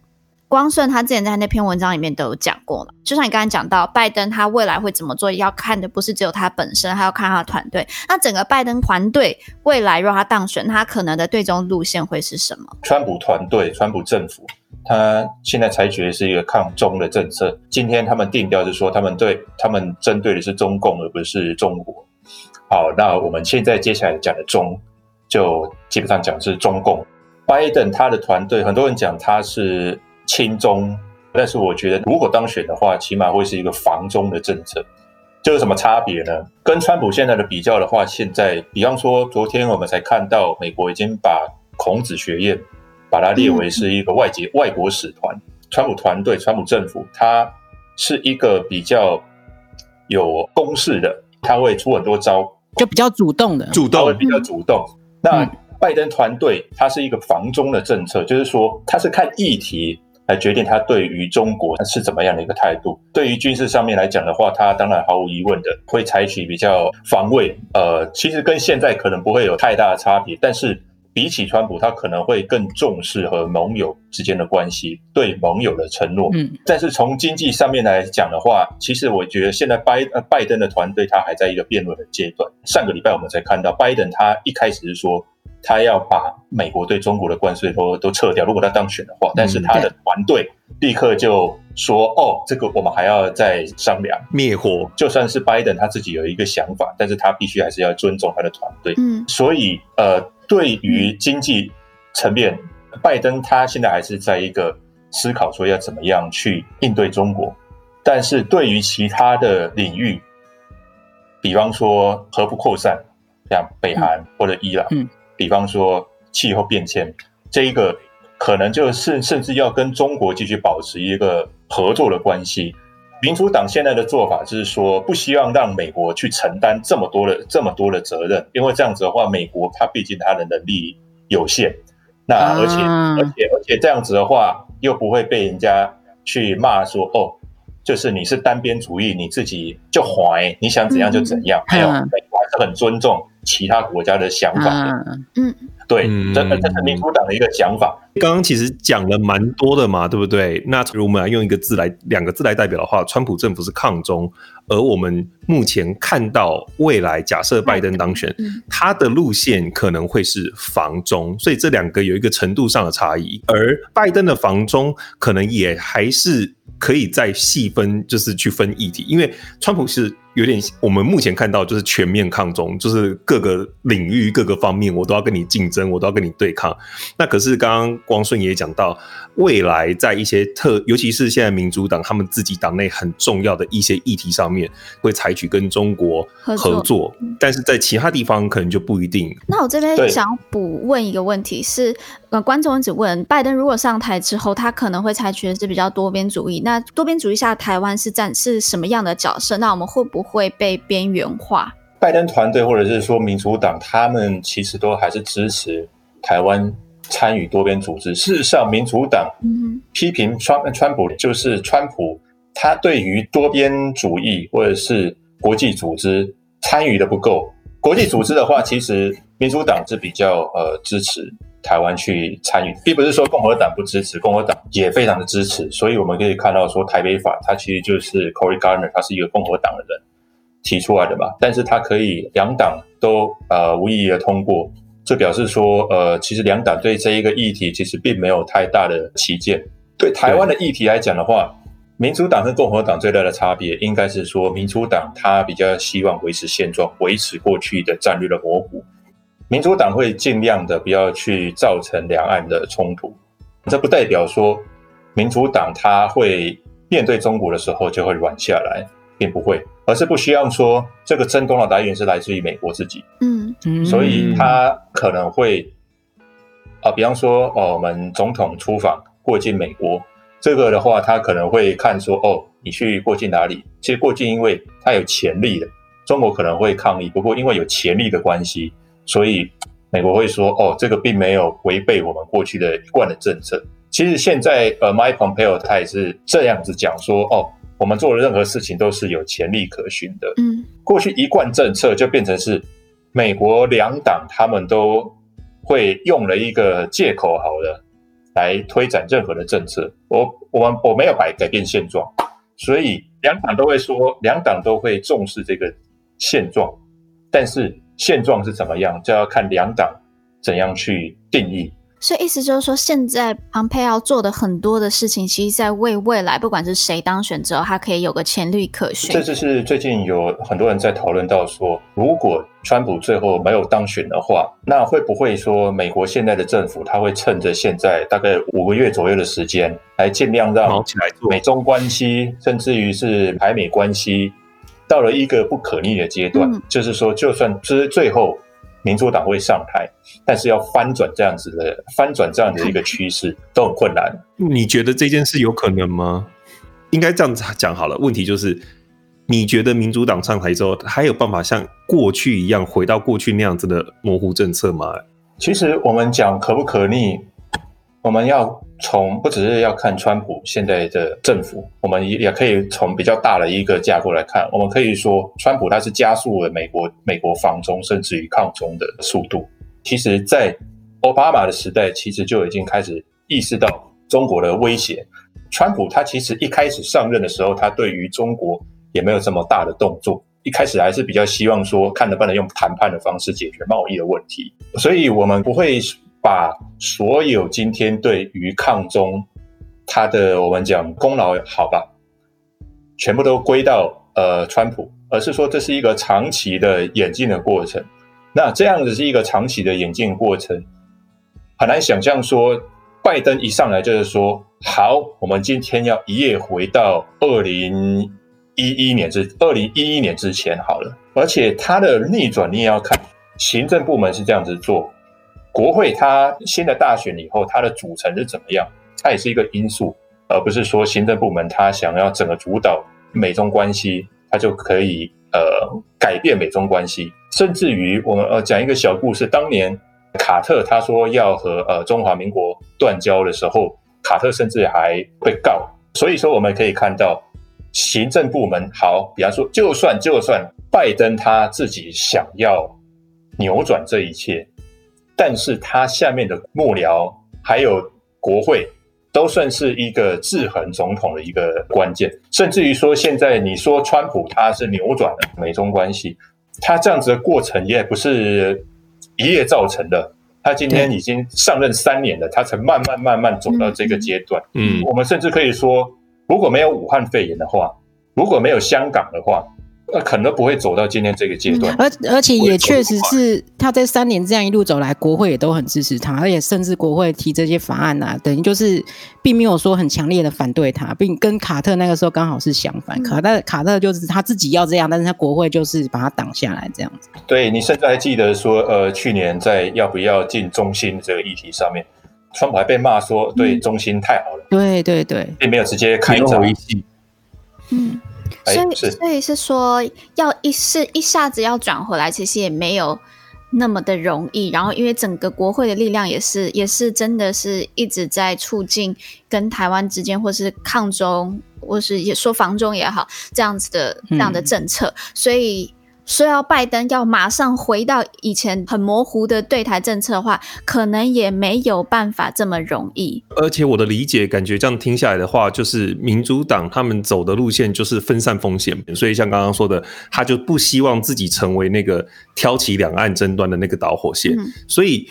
光顺他之前在那篇文章里面都有讲过了，就像你刚才讲到，拜登他未来会怎么做，要看的不是只有他本身，还要看他的团队。那整个拜登团队未来若他当选，他可能的对中路线会是什么？川普团队、川普政府，他现在采取的是一个抗中的政策。今天他们定调是说，他们对他们针对的是中共，而不是中国。好，那我们现在接下来讲的中，就基本上讲是中共。拜登他的团队，很多人讲他是亲中，但是我觉得如果当选的话，起码会是一个防中的政策。这有什么差别呢？跟川普现在的比较的话，现在比方说，昨天我们才看到美国已经把孔子学院把它列为是一个外籍外国使团。川普团队、川普政府，它是一个比较有公式的。他会出很多招，就比较主动的，主动会比较主动。那拜登团队他是一个防中的政策，就是说他是看议题来决定他对于中国是怎么样的一个态度。对于军事上面来讲的话，他当然毫无疑问的会采取比较防卫。呃，其实跟现在可能不会有太大的差别，但是。比起川普，他可能会更重视和盟友之间的关系，对盟友的承诺。嗯，但是从经济上面来讲的话，其实我觉得现在拜呃拜登的团队他还在一个辩论的阶段。上个礼拜我们才看到，拜登他一开始是说他要把美国对中国的关税都都撤掉，如果他当选的话。但是他的团队立刻就说：“哦，这个我们还要再商量灭火。”就算是拜登他自己有一个想法，但是他必须还是要尊重他的团队。嗯，所以呃。对于经济层面，拜登他现在还是在一个思考说要怎么样去应对中国，但是对于其他的领域，比方说核不扩散，像北韩或者伊朗，比方说气候变迁，这一个可能就是甚至要跟中国继续保持一个合作的关系。民主党现在的做法就是说，不希望让美国去承担这么多的这么多的责任，因为这样子的话，美国它毕竟它的能力有限，那而且、啊、而且而且这样子的话，又不会被人家去骂说哦，就是你是单边主义，你自己就怀，你想怎样就怎样，没有、嗯，美国还是很尊重其他国家的想法的。嗯，对，这这是民主党的一个想法。刚刚其实讲了蛮多的嘛，对不对？那如果我们来用一个字来，两个字来代表的话，川普政府是抗中，而我们目前看到未来假设拜登当选，他的路线可能会是防中，所以这两个有一个程度上的差异。而拜登的防中可能也还是可以再细分，就是去分议题，因为川普是。有点，我们目前看到就是全面抗中，就是各个领域、各个方面，我都要跟你竞争，我都要跟你对抗。那可是刚刚光顺也讲到，未来在一些特，尤其是现在民主党他们自己党内很重要的一些议题上面，会采取跟中国合作，合作，但是在其他地方可能就不一定。那我这边想补问一个问题是。呃，观众只问拜登如果上台之后，他可能会采取的是比较多边主义。那多边主义下，台湾是占是什么样的角色？那我们会不会被边缘化？拜登团队或者是说民主党，他们其实都还是支持台湾参与多边组织。事实上，民主党批评川川普，就是川普他对于多边主义或者是国际组织参与的不够。国际组织的话，其实民主党是比较呃支持。台湾去参与，并不是说共和党不支持，共和党也非常的支持。所以我们可以看到，说台北法它其实就是 Cory Gardner，他是一个共和党的人提出来的嘛。但是他可以两党都呃无异议的通过，这表示说呃其实两党对这一个议题其实并没有太大的歧见。对台湾的议题来讲的话，民主党跟共和党最大的差别应该是说，民主党他比较希望维持现状，维持过去的战略的模糊。民主党会尽量的不要去造成两岸的冲突，这不代表说民主党他会面对中国的时候就会软下来，并不会，而是不希望说这个真空的来源是来自于美国自己，嗯嗯，所以他可能会啊，比方说哦，我们总统出访过境美国，这个的话他可能会看说哦，你去过境哪里？其实过境因为他有潜力的，中国可能会抗议，不过因为有潜力的关系。所以，美国会说：“哦，这个并没有违背我们过去的一贯的政策。”其实现在，呃，Mike Pompeo 他也是这样子讲说：“哦，我们做的任何事情都是有潜力可循的。”嗯，过去一贯政策就变成是美国两党他们都会用了一个借口，好了，来推展任何的政策。我、我们、我没有改改变现状，所以两党都会说，两党都会重视这个现状，但是。现状是怎么样，就要看两党怎样去定义。所以意思就是说，现在蓬佩奥做的很多的事情，其实在为未来，不管是谁当选之后，他可以有个潜力可循。这就是最近有很多人在讨论到说，如果川普最后没有当选的话，那会不会说美国现在的政府他会趁着现在大概五个月左右的时间，来尽量让美中关系，甚至于是台美关系。到了一个不可逆的阶段，嗯、就是说，就算之最后民主党会上台，但是要翻转这样子的翻转这样的一个趋势 都很困难。你觉得这件事有可能吗？应该这样子讲好了。问题就是，你觉得民主党上台之后，还有办法像过去一样回到过去那样子的模糊政策吗？其实我们讲可不可逆，我们要。从不只是要看川普现在的政府，我们也也可以从比较大的一个架构来看。我们可以说，川普他是加速了美国美国防中甚至于抗中的速度。其实，在奥巴马的时代，其实就已经开始意识到中国的威胁。川普他其实一开始上任的时候，他对于中国也没有这么大的动作。一开始还是比较希望说，看能不能用谈判的方式解决贸易的问题。所以，我们不会。把所有今天对于抗中他的我们讲功劳好吧，全部都归到呃川普，而是说这是一个长期的演进的过程。那这样子是一个长期的演进过程，很难想象说拜登一上来就是说好，我们今天要一夜回到二零一一年之二零一一年之前好了。而且他的逆转你也要看，行政部门是这样子做。国会它新的大选以后，它的组成是怎么样？它也是一个因素，而不是说行政部门它想要整个主导美中关系，它就可以呃改变美中关系。甚至于我们呃讲一个小故事，当年卡特他说要和呃中华民国断交的时候，卡特甚至还被告。所以说我们可以看到，行政部门好，比方说，就算就算拜登他自己想要扭转这一切。但是他下面的幕僚还有国会都算是一个制衡总统的一个关键，甚至于说现在你说川普他是扭转了美中关系，他这样子的过程也不是一夜造成的。他今天已经上任三年了，他才慢慢慢慢走到这个阶段。嗯，我们甚至可以说，如果没有武汉肺炎的话，如果没有香港的话。那可能不会走到今天这个阶段，而、嗯、而且也确实是他在三年这样一路走来，国会也都很支持他，而且甚至国会提这些法案啊，等于就是并没有说很强烈的反对他，并跟卡特那个时候刚好是相反。卡特卡特就是他自己要这样，但是他国会就是把他挡下来这样子。对，你甚至还记得说，呃，去年在要不要进中心这个议题上面，川普还被骂说对中心太好了，嗯、对对对，并没有直接开。所以，所以是说，要一是一下子要转回来，其实也没有那么的容易。然后，因为整个国会的力量也是，也是真的是一直在促进跟台湾之间，或是抗中，或是也说防中也好，这样子的这样的政策，嗯、所以。说要拜登要马上回到以前很模糊的对台政策的话，可能也没有办法这么容易。而且我的理解感觉这样听下来的话，就是民主党他们走的路线就是分散风险，所以像刚刚说的，他就不希望自己成为那个挑起两岸争端的那个导火线，嗯、所以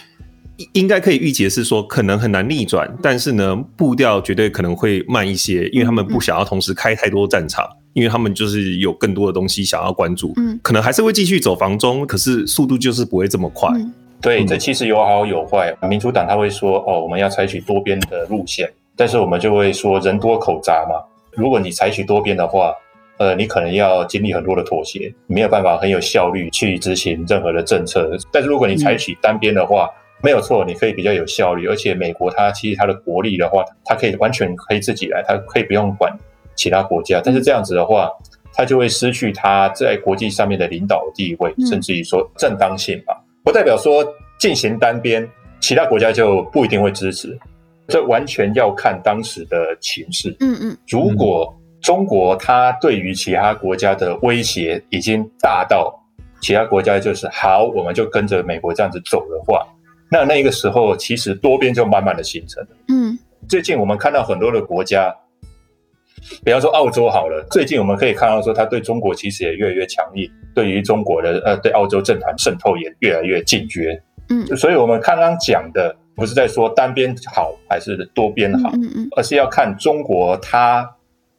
应该可以预解是说可能很难逆转，但是呢步调绝对可能会慢一些，因为他们不想要同时开太多战场。因为他们就是有更多的东西想要关注，嗯，可能还是会继续走防中，可是速度就是不会这么快。嗯、对，这其实有好有坏。民主党他会说，哦，我们要采取多边的路线，但是我们就会说人多口杂嘛。如果你采取多边的话，呃，你可能要经历很多的妥协，没有办法很有效率去执行任何的政策。但是如果你采取单边的话，嗯、没有错，你可以比较有效率，而且美国它其实它的国力的话，它可以完全可以自己来，它可以不用管。其他国家，但是这样子的话，它就会失去它在国际上面的领导地位，甚至于说正当性吧。不代表说进行单边，其他国家就不一定会支持。这完全要看当时的情势。嗯嗯，如果中国它对于其他国家的威胁已经大到其他国家就是好，我们就跟着美国这样子走的话，那那个时候其实多边就慢慢的形成了。嗯，最近我们看到很多的国家。比方说澳洲好了，最近我们可以看到说，他对中国其实也越来越强硬，对于中国的呃，对澳洲政坛渗透也越来越警觉。嗯，所以我们刚刚讲的不是在说单边好还是多边好，嗯嗯，而是要看中国它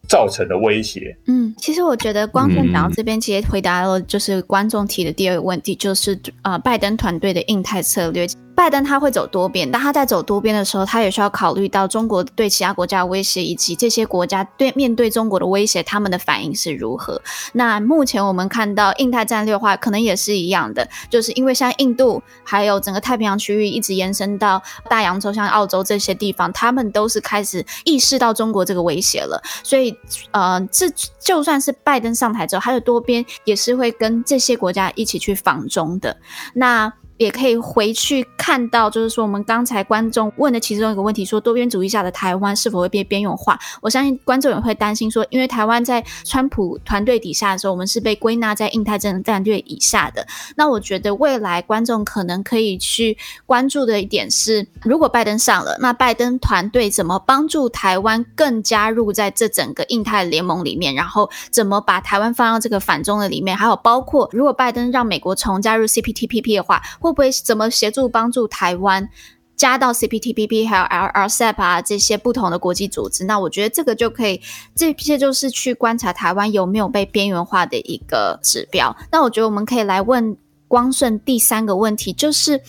造成的威胁。嗯，其实我觉得光正讲到这边，其实回答了就是观众提的第二个问题，就是呃，拜登团队的印太策略。拜登他会走多边，但他在走多边的时候，他也需要考虑到中国对其他国家的威胁，以及这些国家对面对中国的威胁，他们的反应是如何。那目前我们看到印太战略的话，可能也是一样的，就是因为像印度，还有整个太平洋区域，一直延伸到大洋洲，像澳洲这些地方，他们都是开始意识到中国这个威胁了。所以，呃，这就算是拜登上台之后，他的多边也是会跟这些国家一起去防中的。那。也可以回去看到，就是说我们刚才观众问的其中一个问题，说多边主义下的台湾是否会被边缘化？我相信观众也会担心说，因为台湾在川普团队底下的时候，我们是被归纳在印太战战略以下的。那我觉得未来观众可能可以去关注的一点是，如果拜登上了，那拜登团队怎么帮助台湾更加入在这整个印太联盟里面？然后怎么把台湾放到这个反中的里面？还有包括如果拜登让美国重加入 CPTPP 的话。会不会怎么协助帮助台湾加到 CPTPP 还有 LRCEP 啊这些不同的国际组织？那我觉得这个就可以，这些就是去观察台湾有没有被边缘化的一个指标。那我觉得我们可以来问光顺第三个问题，就是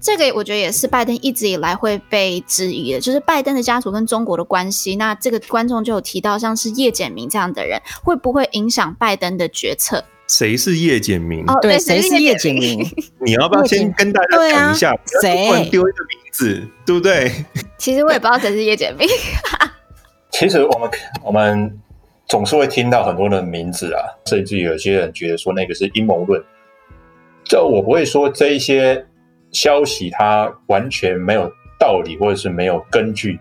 这个我觉得也是拜登一直以来会被质疑的，就是拜登的家族跟中国的关系。那这个观众就有提到，像是叶简明这样的人，会不会影响拜登的决策？谁是叶简明？哦，对，谁是叶简明？你要不要先跟大家讲一下？谁？突然丢一个名字，对不对？其实我也不知道谁是叶简明。其实我们我们总是会听到很多的名字啊，甚至有些人觉得说那个是阴谋论。就我不会说这一些消息它完全没有道理或者是没有根据，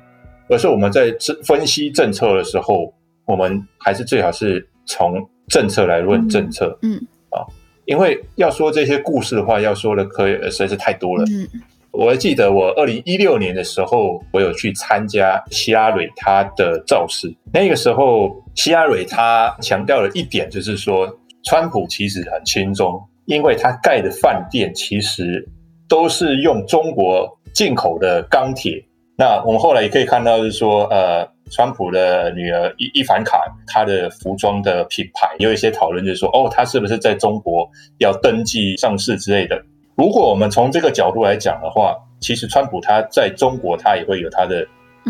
而是我们在分析政策的时候，我们还是最好是从。政策来论政策，嗯，啊、嗯，因为要说这些故事的话，要说的可以实在是太多了，嗯，我还记得我二零一六年的时候，我有去参加希拉蕊她的造势。那个时候，希拉蕊她强调了一点，就是说，川普其实很轻松，因为他盖的饭店其实都是用中国进口的钢铁。那我们后来也可以看到，就是说，呃。川普的女儿伊伊凡卡，她的服装的品牌有一些讨论，就是说，哦，她是不是在中国要登记上市之类的？如果我们从这个角度来讲的话，其实川普他在中国他也会有他的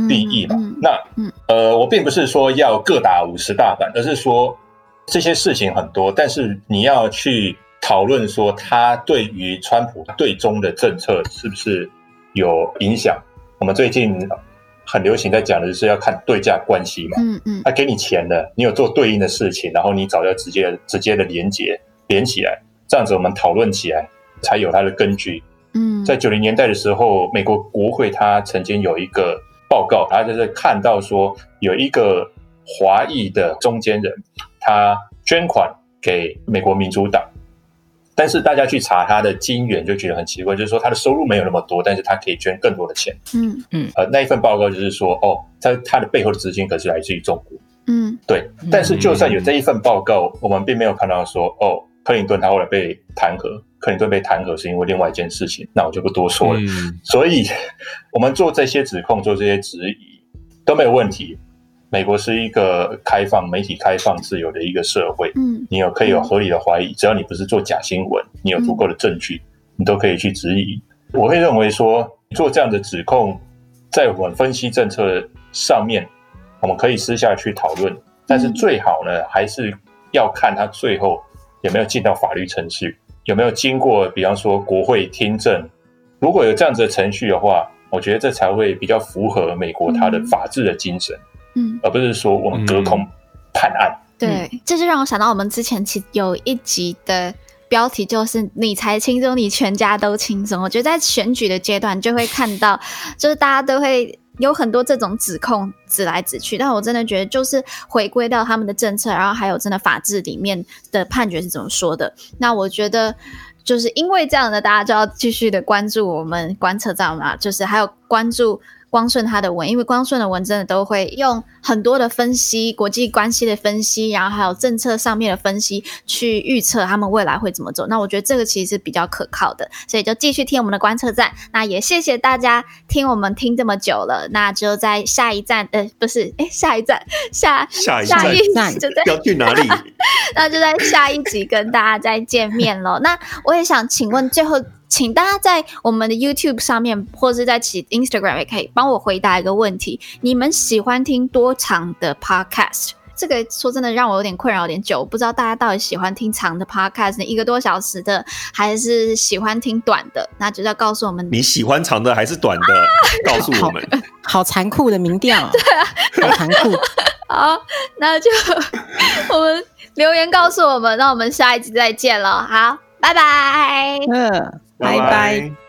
利益嘛。嗯、那，呃，我并不是说要各打五十大板，而是说这些事情很多，但是你要去讨论说，他对于川普对中的政策是不是有影响？我们最近。很流行在讲的就是要看对价关系嘛，嗯嗯，他给你钱了，你有做对应的事情，然后你找到直接直接的连接连起来，这样子我们讨论起来才有它的根据。嗯，在九零年代的时候，美国国会他曾经有一个报告，他就是看到说有一个华裔的中间人，他捐款给美国民主党。但是大家去查他的金源，就觉得很奇怪，就是说他的收入没有那么多，但是他可以捐更多的钱。嗯嗯，呃，那一份报告就是说，哦，他他的背后的资金可是来自于中国。嗯，对。但是就算有这一份报告，我们并没有看到说，哦，克林顿他后来被弹劾，克林顿被弹劾是因为另外一件事情，那我就不多说了。嗯，所以，我们做这些指控，做这些质疑都没有问题。美国是一个开放、媒体开放、自由的一个社会。嗯，你有可以有合理的怀疑，只要你不是做假新闻，你有足够的证据，你都可以去质疑。我会认为说，做这样的指控，在我们分析政策上面，我们可以私下去讨论，但是最好呢，还是要看他最后有没有进到法律程序，有没有经过，比方说国会听证。如果有这样子的程序的话，我觉得这才会比较符合美国它的法治的精神。嗯，而不是说我们隔空判案。嗯、对，这就让我想到我们之前其实有一集的标题就是“你才轻松，你全家都轻松”。我觉得在选举的阶段就会看到，就是大家都会有很多这种指控指来指去。但我真的觉得，就是回归到他们的政策，然后还有真的法治里面的判决是怎么说的。那我觉得，就是因为这样的，大家就要继续的关注我们观测站嘛，就是还有关注。光顺他的文，因为光顺的文真的都会用很多的分析、国际关系的分析，然后还有政策上面的分析去预测他们未来会怎么走。那我觉得这个其实是比较可靠的，所以就继续听我们的观测站。那也谢谢大家听我们听这么久了。那就在下一站，呃，不是，哎，下一站，下下一站，下一站就在要去哪里？那就在下一集跟大家再见面喽。那我也想请问最后。请大家在我们的 YouTube 上面，或者是在其 Instagram 也可以帮我回答一个问题：你们喜欢听多长的 Podcast？这个说真的让我有点困扰，有点久，不知道大家到底喜欢听长的 Podcast，一个多小时的，还是喜欢听短的？那就要告诉我们你喜欢长的还是短的？啊、告诉我们，好残酷的民调，对啊，好残酷。好，那就我们留言告诉我们，那我们下一集再见了。好，拜拜。嗯。拜拜。